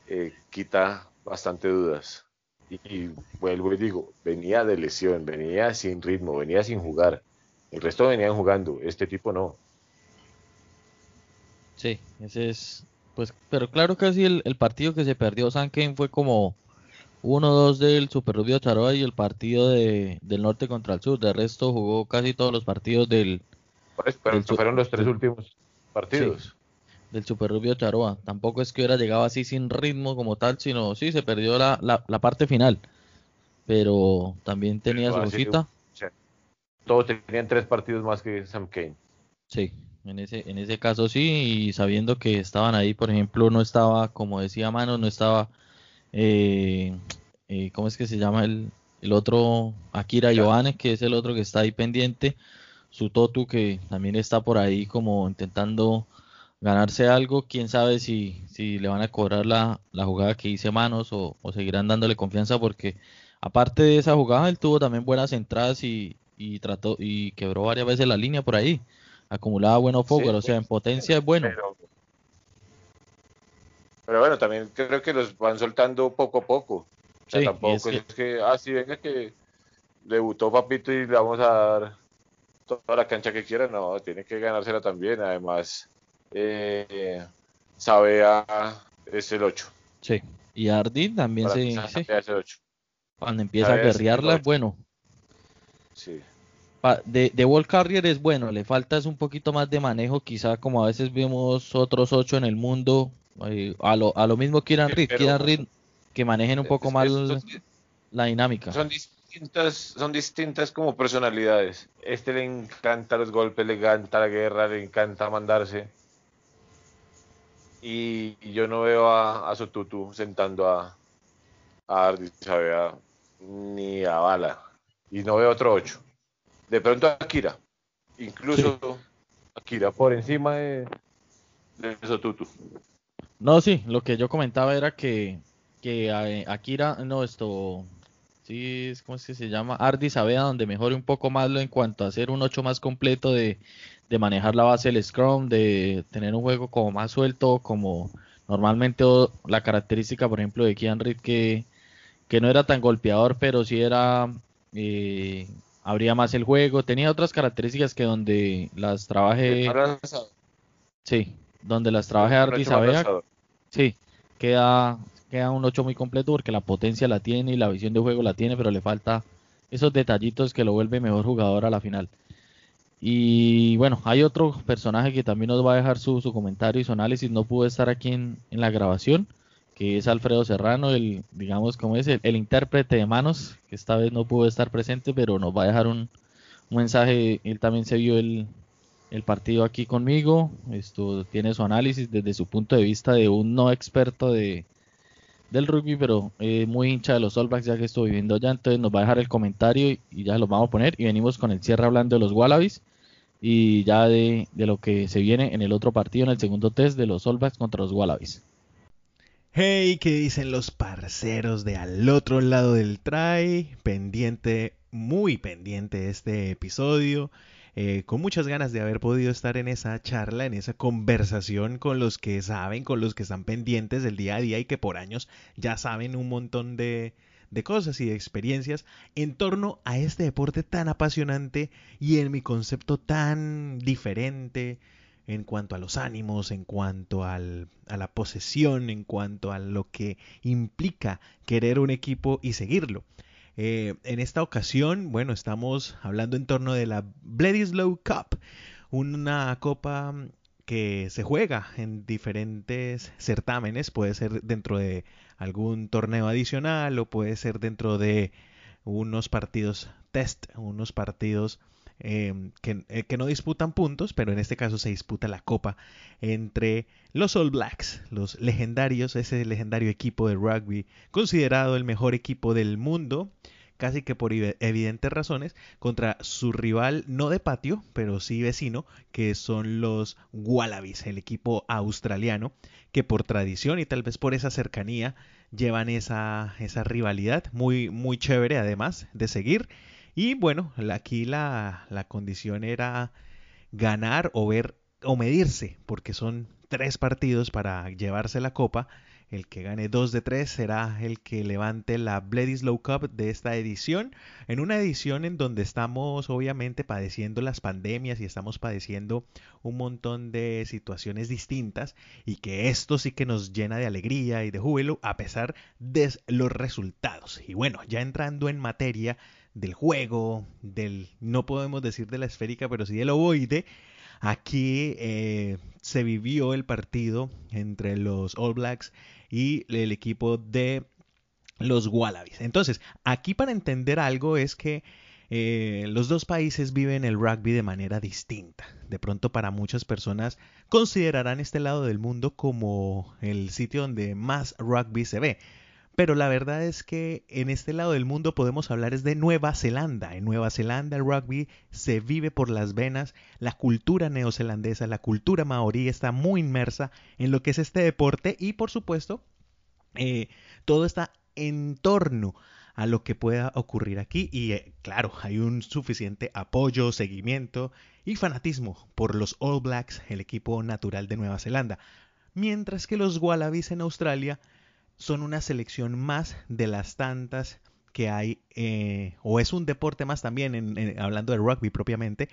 eh, quita bastante dudas. Y, vuelvo y digo, venía de lesión, venía sin ritmo, venía sin jugar. El resto venían jugando, este tipo no. Sí, ese es, pues, pero claro que sí, el, partido que se perdió Sanken fue como 1-2 del Super Rubio Charoa y el partido de, del norte contra el sur. De resto jugó casi todos los partidos del... Pues, pero fueron los tres últimos partidos del Super Rubio Charoa. Tampoco es que hubiera llegado así sin ritmo como tal, sino sí, se perdió la, la, parte final. Pero también tenía su cosita. todos tenían tres partidos más que Sam Kane. Sí, en ese, en ese caso sí, y sabiendo que estaban ahí, por ejemplo, no estaba, como decía Mano, no estaba, eh, eh, ¿cómo es que se llama el, el otro? Akira Yohane, que es el otro que está ahí pendiente, su Totu, que también está por ahí como intentando ganarse algo, quién sabe si, si le van a cobrar la, la jugada que hice Manos o, o seguirán dándole confianza porque aparte de esa jugada, él tuvo también buenas entradas y, y trató y quebró varias veces la línea por ahí. Acumulaba buenos focos, o sea, en potencia es bueno. Pero, bueno, también creo que los van soltando poco a poco. O sea, tampoco es que, ah, sí, venga que debutó Papito y le vamos a dar toda la cancha que quiera. No, tiene que ganársela también. Además, eh, Sabea es el 8. Sí, y Ardi también se. Sí. Es el 8. Cuando empieza a guerrearla, bueno. Sí. De, de Wall Carrier es bueno, le falta es un poquito más de manejo, quizá como a veces vemos otros ocho en el mundo, eh, a, lo, a lo mismo Kieran Reed, Kieran Reed, que manejen un poco más la dinámica. Son distintas, son distintas como personalidades. Este le encanta los golpes, le encanta la guerra, le encanta mandarse. Y, yo no veo a, a Sotutu sentando a, a Ardi, ni a Bala. Y no veo otro 8. De pronto Akira. Incluso Akira por encima de, de Sotutu. No, sí, lo que yo comentaba era que, que eh, Akira, no, esto, sí, ¿cómo es que se llama? Ardi Sabea, donde mejore un poco más lo en cuanto a hacer un 8 más completo de, de manejar la base del Scrum, de tener un juego como más suelto, como normalmente la característica, por ejemplo, de Kian Reed, que, que no era tan golpeador, pero sí era eh, abría más el juego, tenía otras características que donde las trabaje Sí, donde las trabaje Ardi sí, queda queda un 8 muy completo porque la potencia la tiene y la visión de juego la tiene, pero le falta esos detallitos que lo vuelve mejor jugador a la final. Y bueno, hay otro personaje que también nos va a dejar su, comentario y su análisis, no pudo estar aquí en, en la grabación, que es Alfredo Serrano, el, digamos, como es, el, intérprete de manos, que esta vez no pudo estar presente, pero nos va a dejar un, mensaje, él también se vio el, partido aquí conmigo, esto tiene su análisis desde su punto de vista de un no experto de, del rugby, pero muy hincha de los All Blacks ya que estoy viviendo allá, entonces nos va a dejar el comentario y, ya lo vamos a poner. Y venimos con el cierre hablando de los Wallabies y ya de, de, lo que se viene en el otro partido, en el segundo test de los All Blacks contra los Wallabies. Hey, ¿qué dicen los parceros de al otro lado del try? Pendiente, muy pendiente este episodio. Eh, con muchas ganas de haber podido estar en esa charla, en esa conversación con los que saben, con los que están pendientes del día a día y que por años ya saben un montón de, de cosas y de experiencias en torno a este deporte tan apasionante y en mi concepto tan diferente, en cuanto a los ánimos, en cuanto a la posesión, en cuanto a lo que implica querer un equipo y seguirlo. Eh, en esta ocasión, bueno, estamos hablando en torno de la Bledisloe Cup, una copa que se juega en diferentes certámenes, puede ser dentro de algún torneo adicional o puede ser dentro de unos partidos test, unos partidos Em, eh, que, no disputan puntos, pero en este caso se disputa la copa entre los All Blacks, los legendarios, ese legendario equipo de rugby, considerado el mejor equipo del mundo, casi que por evidentes razones, contra su rival no de patio, pero sí vecino, que son los Wallabies, el equipo australiano, que por tradición y tal vez por esa cercanía llevan esa, esa rivalidad muy, muy chévere además de seguir y bueno, aquí la, la condición era ganar o ver o medirse, porque son tres partidos para llevarse la copa. El que gane dos de tres será el que levante la Bledisloe Cup de esta edición. En una edición en donde estamos obviamente padeciendo las pandemias y estamos padeciendo un montón de situaciones distintas y que esto sí que nos llena de alegría y de júbilo a pesar de los resultados. Y bueno, ya entrando en materia del juego, del, no podemos decir de la esférica, pero sí del ovoide, aquí eh, se vivió el partido entre los All Blacks y el equipo de los Wallabies. Entonces, aquí para entender algo es que eh, los dos países viven el rugby de manera distinta. De pronto para muchas personas considerarán este lado del mundo como el sitio donde más rugby se ve. Pero la verdad es que en este lado del mundo podemos hablar es de Nueva Zelanda. En Nueva Zelanda el rugby se vive por las venas. La cultura neozelandesa, la cultura maorí está muy inmersa en lo que es este deporte y por supuesto eh, todo está en torno a lo que pueda ocurrir aquí y eh, claro, hay un suficiente apoyo, seguimiento y fanatismo por los All Blacks, el equipo natural de Nueva Zelanda, mientras que los Wallabies en Australia son una selección más de las tantas que hay, eh, o es un deporte más también, hablando de rugby propiamente,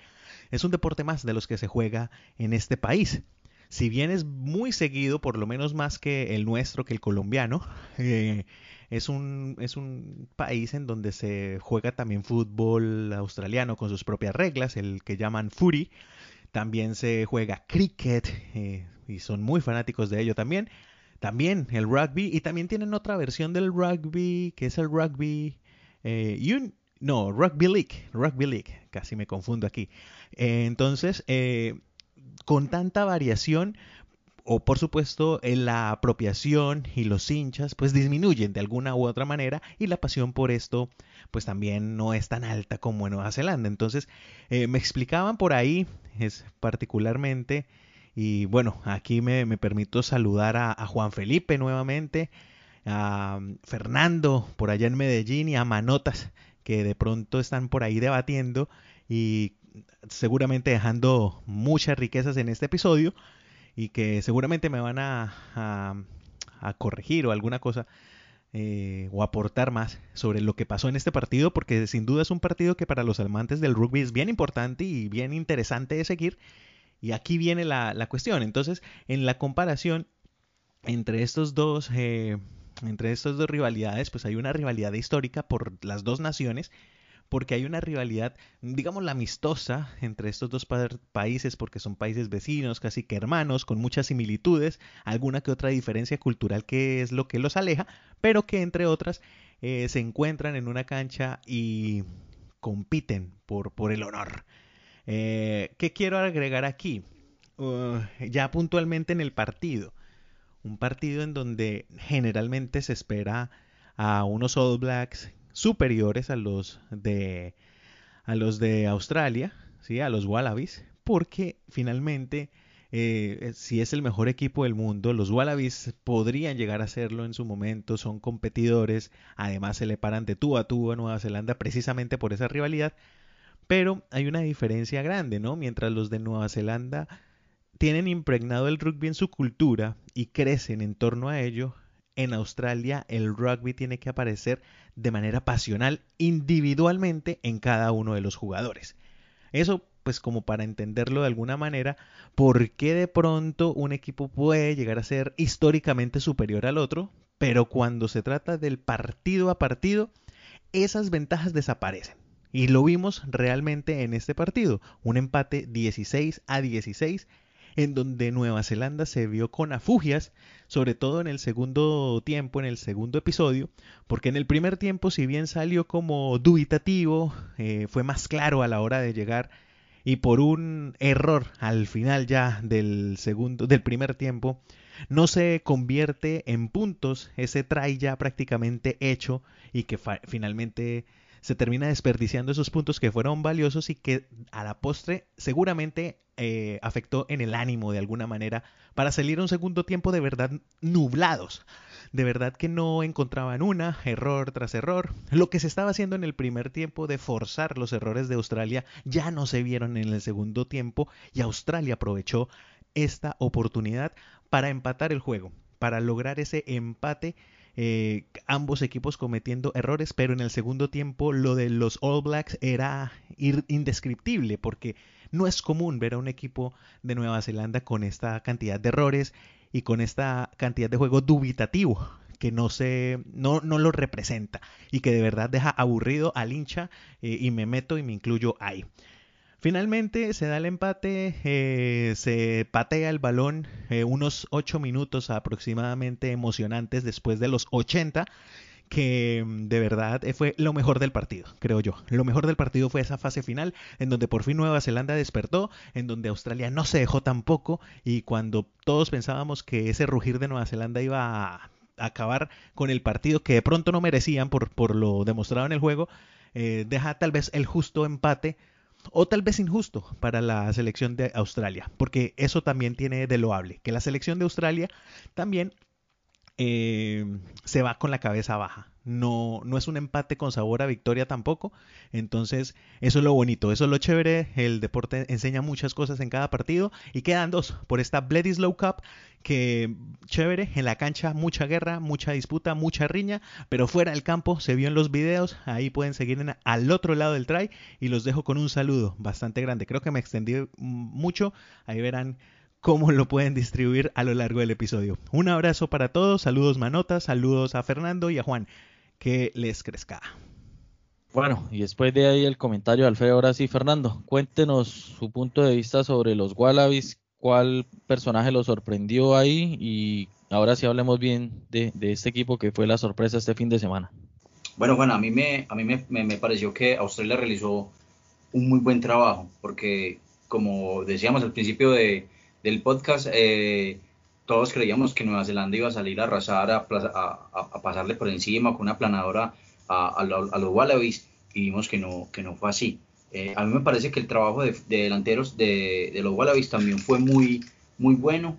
es un deporte más de los que se juega en este país. Si bien es muy seguido, por lo menos más que el nuestro, que el colombiano, eh, es, un, es un país en donde se juega también fútbol australiano con sus propias reglas, el que llaman footy. También se juega cricket eh, y son muy fanáticos de ello también. También el rugby y también tienen otra versión del rugby que es el rugby... Eh, no, rugby league, rugby league, casi me confundo aquí. Eh, entonces, eh, con tanta variación, o por supuesto la apropiación y los hinchas pues disminuyen de alguna u otra manera y la pasión por esto pues también no es tan alta como en Nueva Zelanda. Entonces me explicaban por ahí, es particularmente y bueno, aquí me, permito saludar a, Juan Felipe nuevamente, a um, Fernando por allá en Medellín y a Manotas que de pronto están por ahí debatiendo y seguramente dejando muchas riquezas en este episodio y que seguramente me van a, a, corregir o alguna cosa eh, o aportar más sobre lo que pasó en este partido porque sin duda es un partido que para los amantes del rugby es bien importante y bien interesante de seguir y aquí viene la, cuestión. Entonces, en la comparación entre estos dos, eh, entre estas dos rivalidades, pues hay una rivalidad histórica por las dos naciones, porque hay una rivalidad, digamos, la amistosa entre estos dos países, porque son países vecinos, casi que hermanos, con muchas similitudes, alguna que otra diferencia cultural que es lo que los aleja, pero que entre otras eh, se encuentran en una cancha y compiten por, por el honor. Eh, ¿Qué quiero agregar aquí? Uh, ya puntualmente en el partido. Un partido en donde generalmente se espera a unos All Blacks superiores a los de a los de Australia, ¿sí? a los Wallabies, porque finalmente eh, si es el mejor equipo del mundo, los Wallabies podrían llegar a serlo en su momento, son competidores, además se le paran de tú a tú a Nueva Zelanda precisamente por esa rivalidad, pero hay una diferencia grande, ¿no? Mientras los de Nueva Zelanda tienen impregnado el rugby en su cultura y crecen en torno a ello, en Australia el rugby tiene que aparecer de manera pasional individualmente en cada uno de los jugadores. Eso pues como para entenderlo de alguna manera, ¿por qué de pronto un equipo puede llegar a ser históricamente superior al otro, pero cuando se trata del partido a partido, esas ventajas desaparecen? Y lo vimos realmente en este partido, un empate 16 a 16 en donde Nueva Zelanda se vio con afugias, sobre todo en el segundo tiempo, en el segundo episodio, porque en el primer tiempo, si bien salió como dubitativo, eh, fue más claro a la hora de llegar y por un error al final ya del segundo, del primer tiempo, no se convierte en puntos ese try ya prácticamente hecho y que finalmente se termina desperdiciando esos puntos que fueron valiosos y que a la postre seguramente eh, afectó en el ánimo de alguna manera para salir un segundo tiempo de verdad nublados. De verdad que no encontraban una, error tras error. Lo que se estaba haciendo en el primer tiempo de forzar los errores de Australia ya no se vieron en el segundo tiempo y Australia aprovechó esta oportunidad para empatar el juego, para lograr ese empate eh, ambos equipos cometiendo errores, pero en el segundo tiempo lo de los All Blacks era indescriptible porque no es común ver a un equipo de Nueva Zelanda con esta cantidad de errores y con esta cantidad de juego dubitativo que no se no, no lo representa y que de verdad deja aburrido al hincha eh, y me meto y me incluyo ahí. Finalmente se da el empate, eh, se patea el balón eh, unos 8 minutos aproximadamente emocionantes después de los 80 que mm, de verdad fue lo mejor del partido, creo yo. Lo mejor del partido fue esa fase final en donde por fin Nueva Zelanda despertó, en donde Australia no se dejó tampoco y cuando todos pensábamos que ese rugir de Nueva Zelanda iba a acabar con el partido que de pronto no merecían por, por lo demostrado en el juego, eh, deja tal vez el justo empate o tal vez injusto para la selección de Australia, porque eso también tiene de loable, que la selección de Australia también eh, se va con la cabeza baja. No, no es un empate con sabor a victoria tampoco. Entonces, eso es lo bonito, eso es lo chévere. El deporte enseña muchas cosas en cada partido. Y quedan dos por esta Bledisloe Cup, que chévere, en la cancha mucha guerra, mucha disputa, mucha riña, pero fuera del campo se vio en los videos. Ahí pueden seguir al otro lado del try. Y los dejo con un saludo bastante grande. Creo que me extendí mucho. Ahí verán cómo lo pueden distribuir a lo largo del episodio. Un abrazo para todos, saludos Manotas, saludos a Fernando y a Juan. Que les crezca. Bueno, y después de ahí el comentario de Alfredo, ahora sí, Fernando, cuéntenos su punto de vista sobre los Wallabies, cuál personaje lo sorprendió ahí y ahora sí hablemos bien de, este equipo que fue la sorpresa este fin de semana. Bueno, bueno, a mí me, a mí me, me pareció que Australia realizó un muy buen trabajo, porque como decíamos al principio de, del podcast, eh, todos creíamos que Nueva Zelanda iba a salir a arrasar, a, a, pasarle por encima con una planadora a, los Wallabies y vimos que no, que no fue así. Eh, a mí me parece que el trabajo de, delanteros de, los Wallabies también fue muy, muy bueno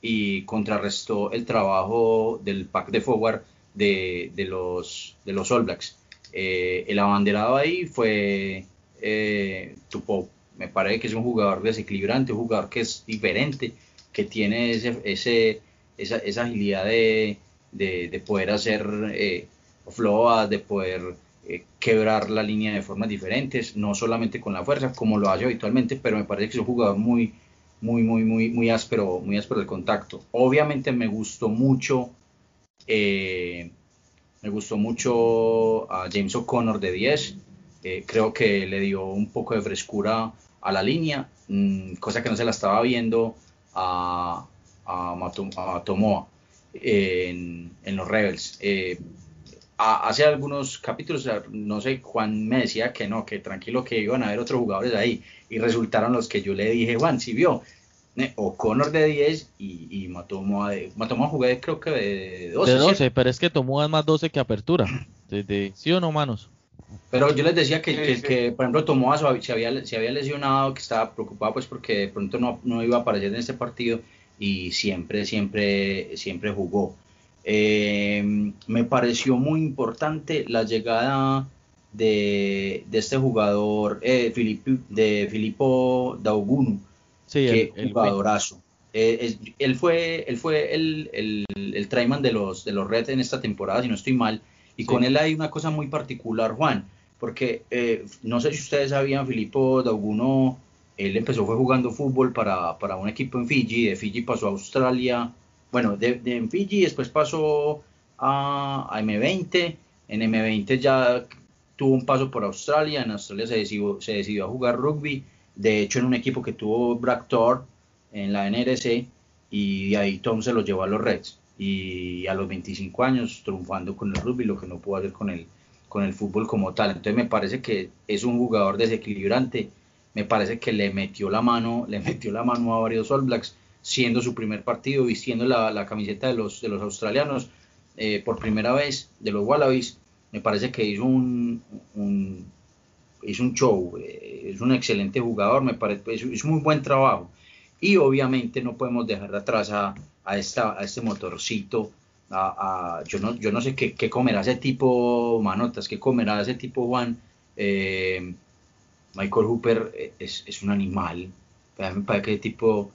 y contrarrestó el trabajo del pack de forward de, los, de los All Blacks. Eh, el abanderado ahí fue eh, Tupou me parece que es un jugador desequilibrante, un jugador que es diferente, que tiene ese, ese, esa, esa agilidad de, de, poder hacer eh, de poder eh, quebrar la línea de formas diferentes, no solamente con la fuerza, como lo hace habitualmente, pero me parece que es un jugador muy, muy, muy, muy, muy áspero, muy áspero el contacto. Obviamente me gustó mucho, eh, me gustó mucho a James O'Connor de 10. Eh, creo que le dio un poco de frescura a la línea, mm, cosa que no se la estaba viendo a, a, Tomoa en, los Rebels. Eh, hace algunos capítulos, no sé, Juan me decía que no, que tranquilo que iban a haber otros jugadores ahí y resultaron los que yo le dije, Juan, si vio, eh, O'Connor de 10 y, y Matomoa de Matomoa jugué creo que de 12. De 12, pero es que Tomoa es más 12 que apertura. De, ¿Sí o no, manos? Pero yo les decía que, que, por ejemplo, Tomoa se había, se había lesionado, que estaba preocupado pues porque de pronto no, no iba a aparecer en este partido y siempre, siempre, siempre jugó. Eh, me pareció muy importante la llegada de, de este jugador, eh, de Filippo Daugunu, sí, que el, jugadorazo. Eh, él fue, él fue el, el, el traiman de los, de los Reds en esta temporada, si no estoy mal y con él hay una cosa muy particular, Juan, porque eh, no sé si ustedes sabían, Filippo Dauguno, él empezó fue jugando fútbol para, para, un equipo en Fiji, de Fiji pasó a Australia, bueno, de, en Fiji después pasó a, M20, en M20 ya tuvo un paso por Australia, en Australia se decidió, se decidió a jugar rugby, de hecho en un equipo que tuvo Black Thor en la NRC, y ahí Tom se lo llevó a los Reds y a los 25 años triunfando con el rugby, lo que no pudo hacer con el, con el fútbol como tal. Entonces me parece que es un jugador desequilibrante, me parece que le metió la mano, le metió la mano a varios All Blacks, siendo su primer partido, vistiendo la, la camiseta de los, de los australianos eh, por primera vez, de los Wallabies, me parece que hizo un, hizo un show, eh, es un excelente jugador, me parece, es, es muy buen trabajo. Y obviamente no podemos dejar de atrás a, a, esta, a este motorcito. A, yo, no, yo no sé qué, qué, comerá ese tipo, Manotas, qué comerá ese tipo Juan. Eh, Michael Hooper es, es, un animal. Parece que ese tipo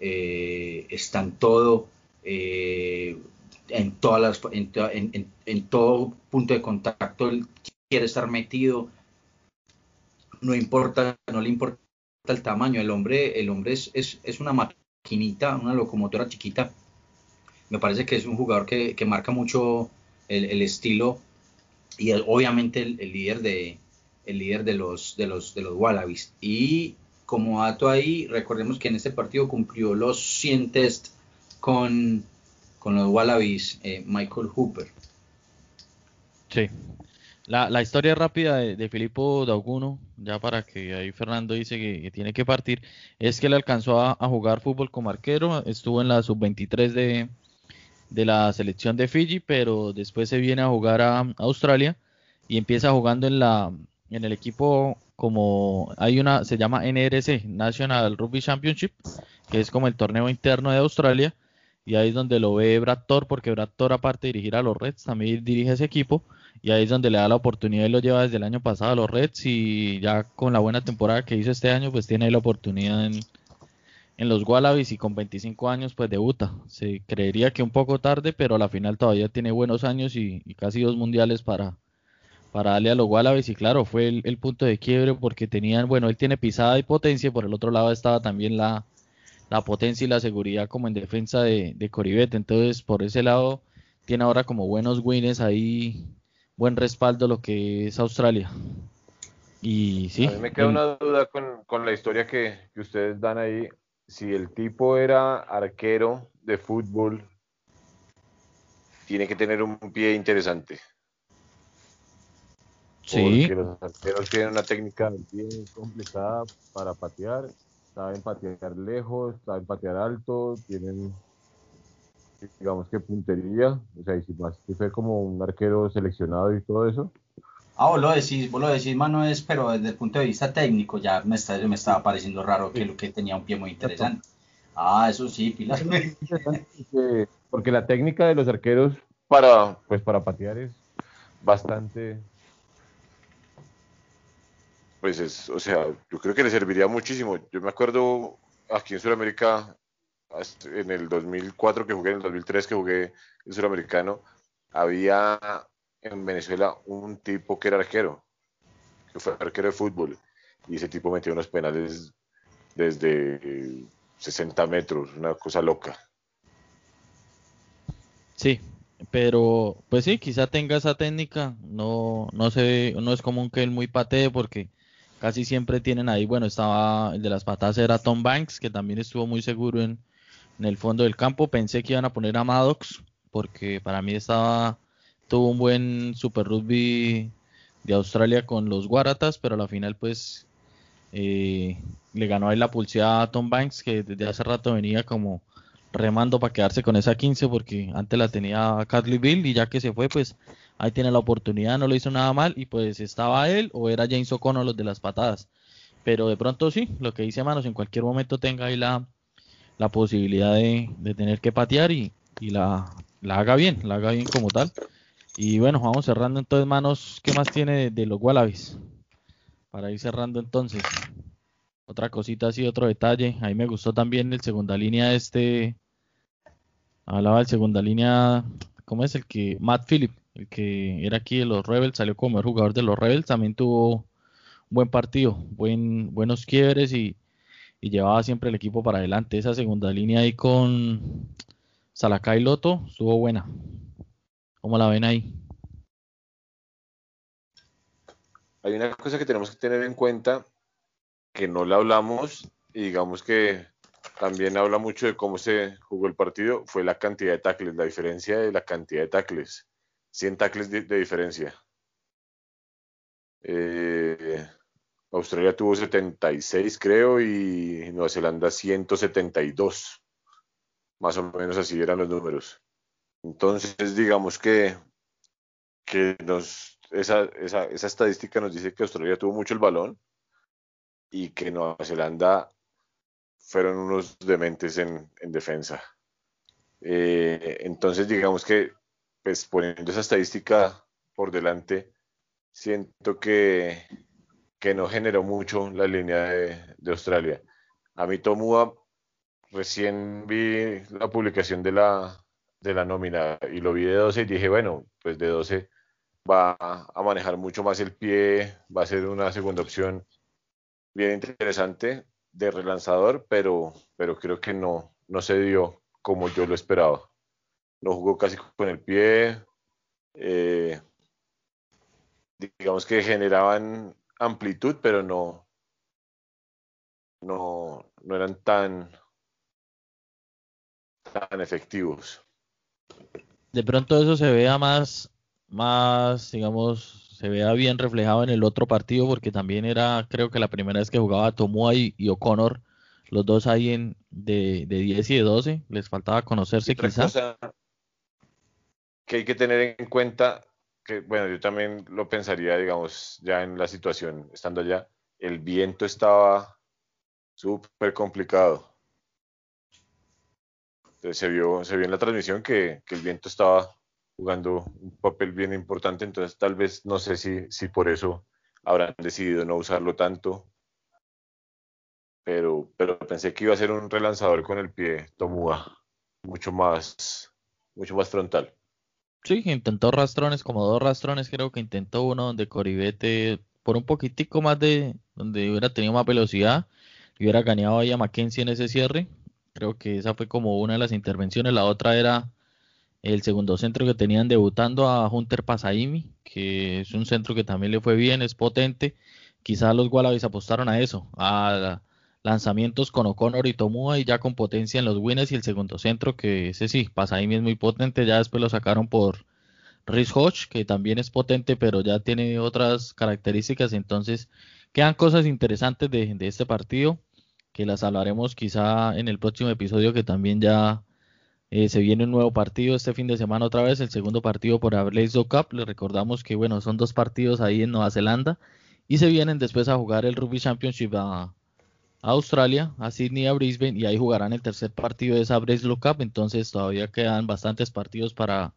eh, está en todo, eh, en, todas las, en, en, todo punto de contacto, él quiere estar metido. No importa, no le importa el tamaño. El hombre, el hombre es, es, es una maquinita, una locomotora chiquita. Me parece que es un jugador que, marca mucho el, estilo y obviamente el, líder de el líder de los de los de los Wallabies. Y como dato ahí, recordemos que en este partido cumplió los 100 test con, los Wallabies eh, Michael Hooper. Sí. La, la historia rápida de, de Filippo Dauguno, ya para que ahí Fernando dice que, tiene que partir, es que él alcanzó a, jugar fútbol como arquero, estuvo en la sub-23 de, de la selección de Fiji, pero después se viene a jugar a, Australia y empieza jugando en la en el equipo como hay una se llama NRC National Rugby Championship que es como el torneo interno de Australia y ahí es donde lo ve Brad Thor porque Brad Thor aparte de dirigir a los Reds también dirige ese equipo y ahí es donde le da la oportunidad y lo lleva desde el año pasado a los Reds y ya con la buena temporada que hizo este año pues tiene ahí la oportunidad en, en los Wallabies y con 25 años pues debuta. Se creería que un poco tarde pero a la final todavía tiene buenos años y, casi dos mundiales para, para darle a los Wallabies y claro fue el, punto de quiebre porque tenían, bueno él tiene pisada y potencia y por el otro lado estaba también la, la potencia y la seguridad como en defensa de, de Coribet entonces por ese lado tiene ahora como buenos wins ahí buen respaldo lo que es Australia. Y sí. A mí me queda una duda con, con la historia que, que, ustedes dan ahí. Si el tipo era arquero de fútbol, tiene que tener un pie interesante. Sí. Porque los arqueros tienen una técnica bien complicada para patear. Saben patear lejos, saben patear alto, tienen digamos que puntería, o sea, y si más fue como un arquero seleccionado y todo eso. Ah, vos lo decís, vos lo decís, mano, es, pero desde el punto de vista técnico ya me, está, me estaba pareciendo raro que lo que tenía un pie muy interesante. Ah, eso sí, Pilar. Porque la técnica de los arqueros para, pues para patear es bastante pues es, o sea, yo creo que le serviría muchísimo. Yo me acuerdo aquí en Sudamérica, en el 2004 que jugué, en el 2003 que jugué en Suramericano, había en Venezuela un tipo que era arquero, que fue arquero de fútbol, y ese tipo metió unos penales desde 60 metros, una cosa loca. Sí, pero pues sí, quizá tenga esa técnica, no, no se no es común que él muy patee porque casi siempre tienen ahí, bueno, estaba el de las patadas era Tom Banks, que también estuvo muy seguro en, en el fondo del campo. Pensé que iban a poner a Maddox porque para mí estaba tuvo un buen Super Rugby de Australia con los Guaratas, pero a la final pues eh, le ganó ahí la pulseada a Tom Banks que desde hace rato venía como remando para quedarse con esa 15 porque antes la tenía Catley Bill y ya que se fue pues ahí tiene la oportunidad, no lo hizo nada mal y pues estaba él o era James O'Connor los de las patadas. Pero de pronto sí, lo que dice Manos, en cualquier momento tenga ahí la, la posibilidad de, tener que patear y, la, haga bien, la haga bien como tal. Y bueno, vamos cerrando entonces, manos, ¿qué más tiene de, los Wallabies? Para ir cerrando entonces. Otra cosita así, otro detalle. Ahí me gustó también el segunda línea este. Hablaba del segunda línea. ¿Cómo es el que? Matt Phillip, el que era aquí de los Rebels, salió como el jugador de los Rebels. También tuvo buen partido, buen, buenos quiebres y, y llevaba siempre el equipo para adelante. Esa segunda línea ahí con Salacay y Loto estuvo buena. ¿Cómo la ven ahí? Hay una cosa que tenemos que tener en cuenta que no la hablamos y digamos que también habla mucho de cómo se jugó el partido, fue la cantidad de tackles, la diferencia de la cantidad de tackles. 100 tackles de, de diferencia. Eh, Australia tuvo 76, creo, y Nueva Zelanda 172. Más o menos así eran los números. Entonces, digamos que, que nos, esa, esa, esa estadística nos dice que Australia tuvo mucho el balón y que Nueva Zelanda fueron unos dementes en, en defensa. Eh, entonces, digamos que, pues poniendo esa estadística por delante, siento que, que no generó mucho la línea de, Australia. A mí Tomua recién vi la publicación de la, de la nómina y lo vi de 12 y dije, bueno, pues de 12 va a manejar mucho más el pie, va a ser una segunda opción bien interesante de relanzador, pero, pero creo que no, no se dio como yo lo esperaba. No jugó casi con el pie. Eh, digamos que generaban amplitud, pero no, no, no eran tan, tan efectivos. De pronto eso se vea más, más, digamos, se vea bien reflejado en el otro partido, porque también era, creo que la primera vez que jugaba Tomua y, O'Connor, los dos ahí en de, de 10 y de 12, les faltaba conocerse quizás. que hay que tener en cuenta, bueno, yo también lo pensaría, digamos, ya en la situación, estando allá, el viento estaba súper complicado. Entonces se vio, se vio en la transmisión que, que el viento estaba jugando un papel bien importante, entonces tal vez no sé si, si por eso habrán decidido no usarlo tanto, pero, pero pensé que iba a ser un relanzador con el pie Tomua, mucho más, mucho más frontal. Sí, intentó rastrones, como dos rastrones, creo que intentó uno donde Coribete por un poquitico más de, donde hubiera tenido más velocidad, hubiera ganado ahí a Mackenzie en ese cierre. Creo que esa fue como una de las intervenciones. La otra era el segundo centro que tenían debutando a Hunter Pasaimi, que es un centro que también le fue bien, es potente. Quizás los Wallabies apostaron a eso, a lanzamientos con O'Connor y Tomua y ya con potencia en los winners y el segundo centro, que ese sí, Pasaimi es muy potente, ya después lo sacaron por Rhys Hodge, que también es potente, pero ya tiene otras características, entonces quedan cosas interesantes de, este partido, que las hablaremos quizá en el próximo episodio, que también ya eh, se viene un nuevo partido este fin de semana otra vez, el segundo partido por la Blaze Cup. Le recordamos que bueno, son dos partidos ahí en Nueva Zelanda y se vienen después a jugar el Rugby Championship a, Australia, a Sydney, a Brisbane y ahí jugarán el tercer partido de esa Blaze Cup. Entonces todavía quedan bastantes partidos para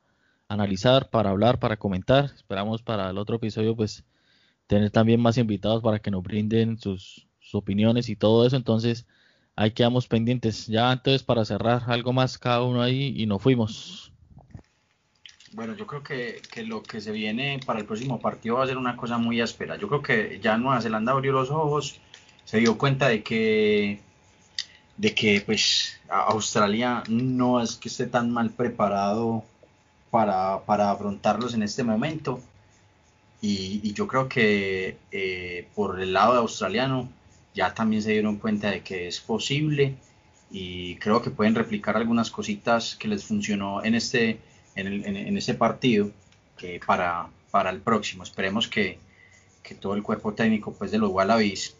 analizar, para hablar, para comentar. Esperamos para el otro episodio pues tener también más invitados para que nos brinden sus, sus opiniones y todo eso. Entonces ahí quedamos pendientes. Ya entonces para cerrar algo más cada uno ahí y nos fuimos. Bueno, yo creo que, lo que se viene para el próximo partido va a ser una cosa muy áspera. Yo creo que ya Nueva Zelanda abrió los ojos, se dio cuenta de que de que pues Australia no es que esté tan mal preparado para, afrontarlos en este momento. Y, yo creo que eh, por el lado australiano ya también se dieron cuenta de que es posible y creo que pueden replicar algunas cositas que les funcionó en este, en, este partido que para, para el próximo. Esperemos que, todo el cuerpo técnico pues, de los Wallabies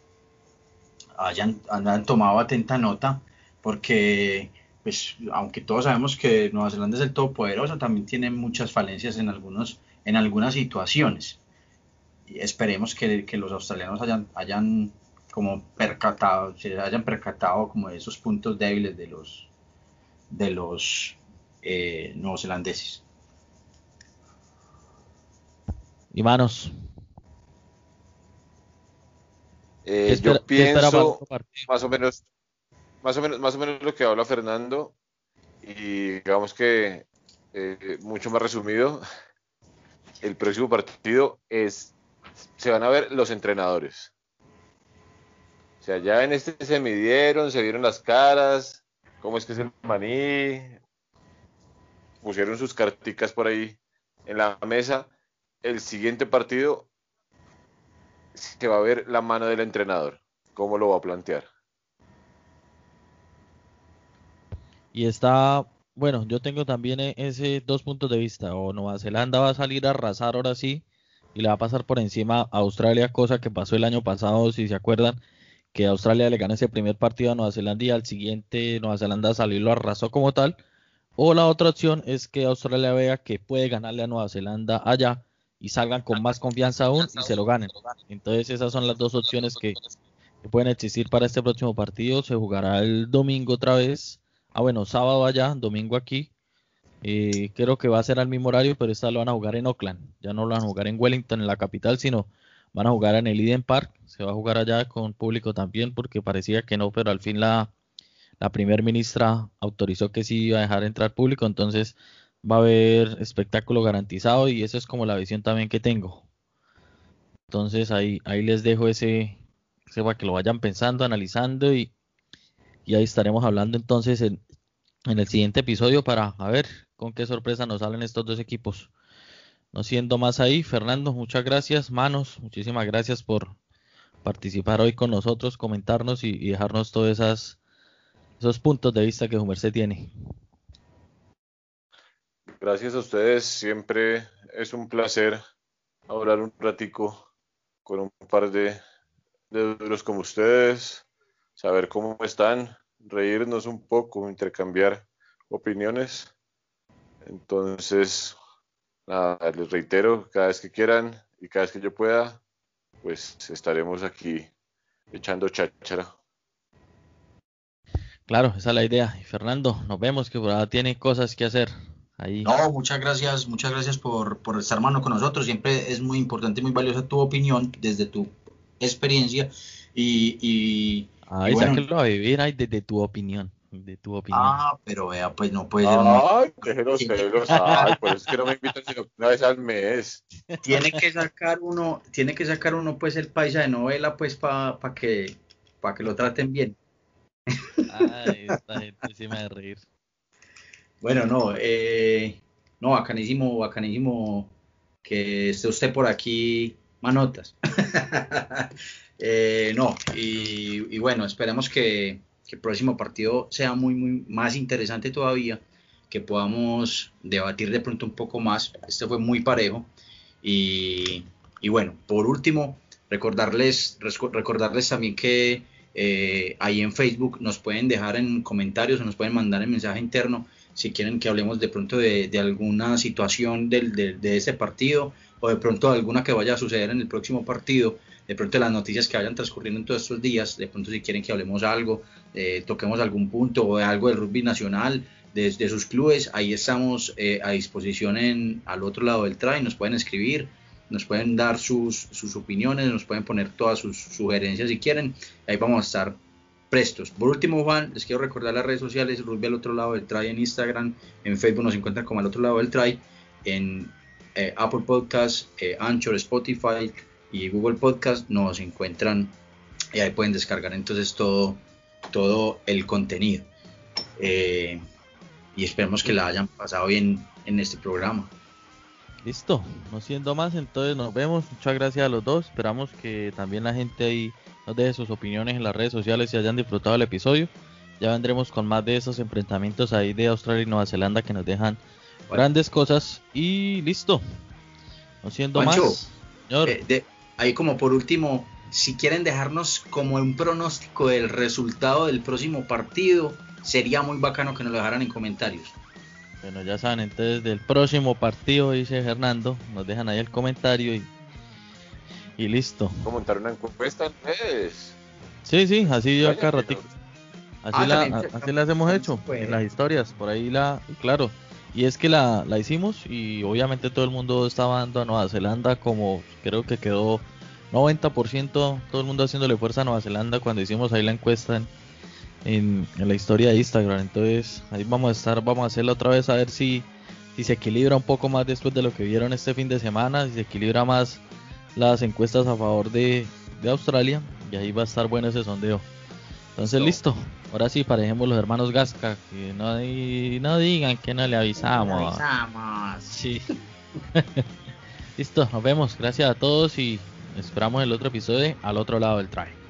hayan, tomado atenta nota porque pues aunque todos sabemos que Nueva Zelanda es el todopoderoso, también tiene muchas falencias en, algunos, en algunas situaciones. Y esperemos que, que los australianos hayan, hayan como percatado, se hayan percatado como de esos puntos débiles de los de los eh, neozelandeses. Y manos. Eh, yo pienso más o menos, más o menos, más o menos lo que habla Fernando y digamos que eh, mucho más resumido. El próximo partido es se van a ver los entrenadores o sea, ya en este se midieron, se vieron las caras, cómo es que es el maní, pusieron sus carticas por ahí en la mesa. El siguiente partido se va a ver la mano del entrenador, cómo lo va a plantear. Y está, bueno, yo tengo también e-, ese dos puntos de vista. O Nueva Zelanda va a salir a arrasar ahora sí y le va a pasar por encima a Australia, cosa que pasó el año pasado, si se acuerdan, que Australia le gane ese primer partido a Nueva Zelanda y al siguiente Nueva Zelanda salió y lo arrasó como tal. O la otra opción es que Australia vea que puede ganarle a Nueva Zelanda allá y salgan con más confianza aún y se lo ganen. Entonces esas son las dos opciones que, pueden existir para este próximo partido. Se jugará el domingo otra vez. Ah, bueno, sábado allá, domingo aquí. Eh, creo que va a ser al mismo horario, pero esta lo van a jugar en Oakland. Ya no lo van a jugar en Wellington, en la capital, sino van a jugar en el Eden Park, se va a jugar allá con público también porque parecía que no, pero al fin la, la primer ministra autorizó que sí iba a dejar entrar público, entonces va a haber espectáculo garantizado y esa es como la visión también que tengo. Entonces ahí, ahí les dejo ese, ese para que lo vayan pensando, analizando y, y ahí estaremos hablando entonces en, en el siguiente episodio para a ver con qué sorpresa nos salen estos dos equipos. No siendo más ahí, Fernando, muchas gracias. Manos, muchísimas gracias por participar hoy con nosotros, comentarnos y, dejarnos todos esos puntos de vista que su merced tiene. Gracias a ustedes, siempre es un placer hablar un ratico con un par de, de como ustedes, saber cómo están, reírnos un poco, intercambiar opiniones. Entonces, nada, les reitero, cada vez que quieran y cada vez que yo pueda, pues estaremos aquí echando cháchara. Claro, esa es la idea. Y Fernando, nos vemos que por ahora tiene cosas que hacer. Ahí. No, muchas gracias, muchas gracias por, por estar mano con nosotros. Siempre es muy importante y muy valiosa tu opinión desde tu experiencia y, y, Ahí y bueno, a vivir ahí desde tu opinión de tu opinión. Ah, pero vea, pues no puede ser. Ay, déjenos celos, ay, pues es que no me invitan sino una vez al mes. Tiene que sacar uno, tiene que sacar uno pues el paisa de novela pues para pa que para que lo traten bien. Ay, esta gente sí me de reír. Bueno, no, eh, no, bacanísimo, bacanísimo que esté usted por aquí, manotas. eh, no, y, bueno, esperemos que, que, el próximo partido sea muy, muy más interesante todavía, que podamos debatir de pronto un poco más. Este fue muy parejo. Y, y bueno, por último, recordarles, recordarles también que eh, ahí en Facebook nos pueden dejar en comentarios o nos pueden mandar el mensaje interno si quieren que hablemos de pronto de, alguna situación del, de, ese partido o de pronto alguna que vaya a suceder en el próximo partido, de pronto las noticias que vayan transcurriendo en todos estos días, de pronto si quieren que hablemos algo, eh, toquemos algún punto o de algo del rugby nacional, de, sus clubes, ahí estamos eh, a disposición en, al otro lado del try, nos pueden escribir, nos pueden dar sus, sus opiniones, nos pueden poner todas sus sugerencias si quieren, ahí vamos a estar Por último, Juan, les quiero recordar las redes sociales, Rugby al otro lado del try en Instagram, en Facebook nos encuentran como al otro lado del try, en eh, Apple Podcast, eh, Anchor, Spotify y Google Podcast nos encuentran y ahí pueden descargar entonces todo, todo el contenido. Eh, y esperemos que la hayan pasado bien en este programa. Listo, no siendo más, entonces nos vemos. Muchas gracias a los dos. Esperamos que también la gente ahí nos deje sus opiniones en las redes sociales y hayan disfrutado el episodio. Ya vendremos con más de esos enfrentamientos ahí de Australia y Nueva Zelanda que nos dejan grandes cosas. Y listo. No siendo más. Señor. Eh, ahí como por último, si quieren dejarnos como un pronóstico del resultado del próximo partido, sería muy bacano que nos lo dejaran en comentarios. Bueno, ya saben, entonces del próximo partido, dice Hernando, nos dejan ahí el comentario y, y listo. ¿Cómo montar una encuesta en redes? Sí, sí, así yo acá ratito. Así, ah, la, así las hemos hecho en las historias, por ahí la, claro. Y es que la, la hicimos y obviamente todo el mundo estaba dando a Nueva Zelanda como creo que quedó 90% todo el mundo haciéndole fuerza a Nueva Zelanda cuando hicimos ahí la encuesta en, en, la historia de Instagram. Entonces ahí vamos a estar, vamos a hacerlo otra vez a ver si, si se equilibra un poco más después de lo que vieron este fin de semana, si se equilibra más las encuestas a favor de, de Australia y ahí va a estar bueno ese sondeo. Entonces listo, ahora sí parejemos los hermanos Gasca, que no, no digan que no le avisamos. Le avisamos. Sí. listo, nos vemos, gracias a todos y esperamos el otro episodio al otro lado del traje.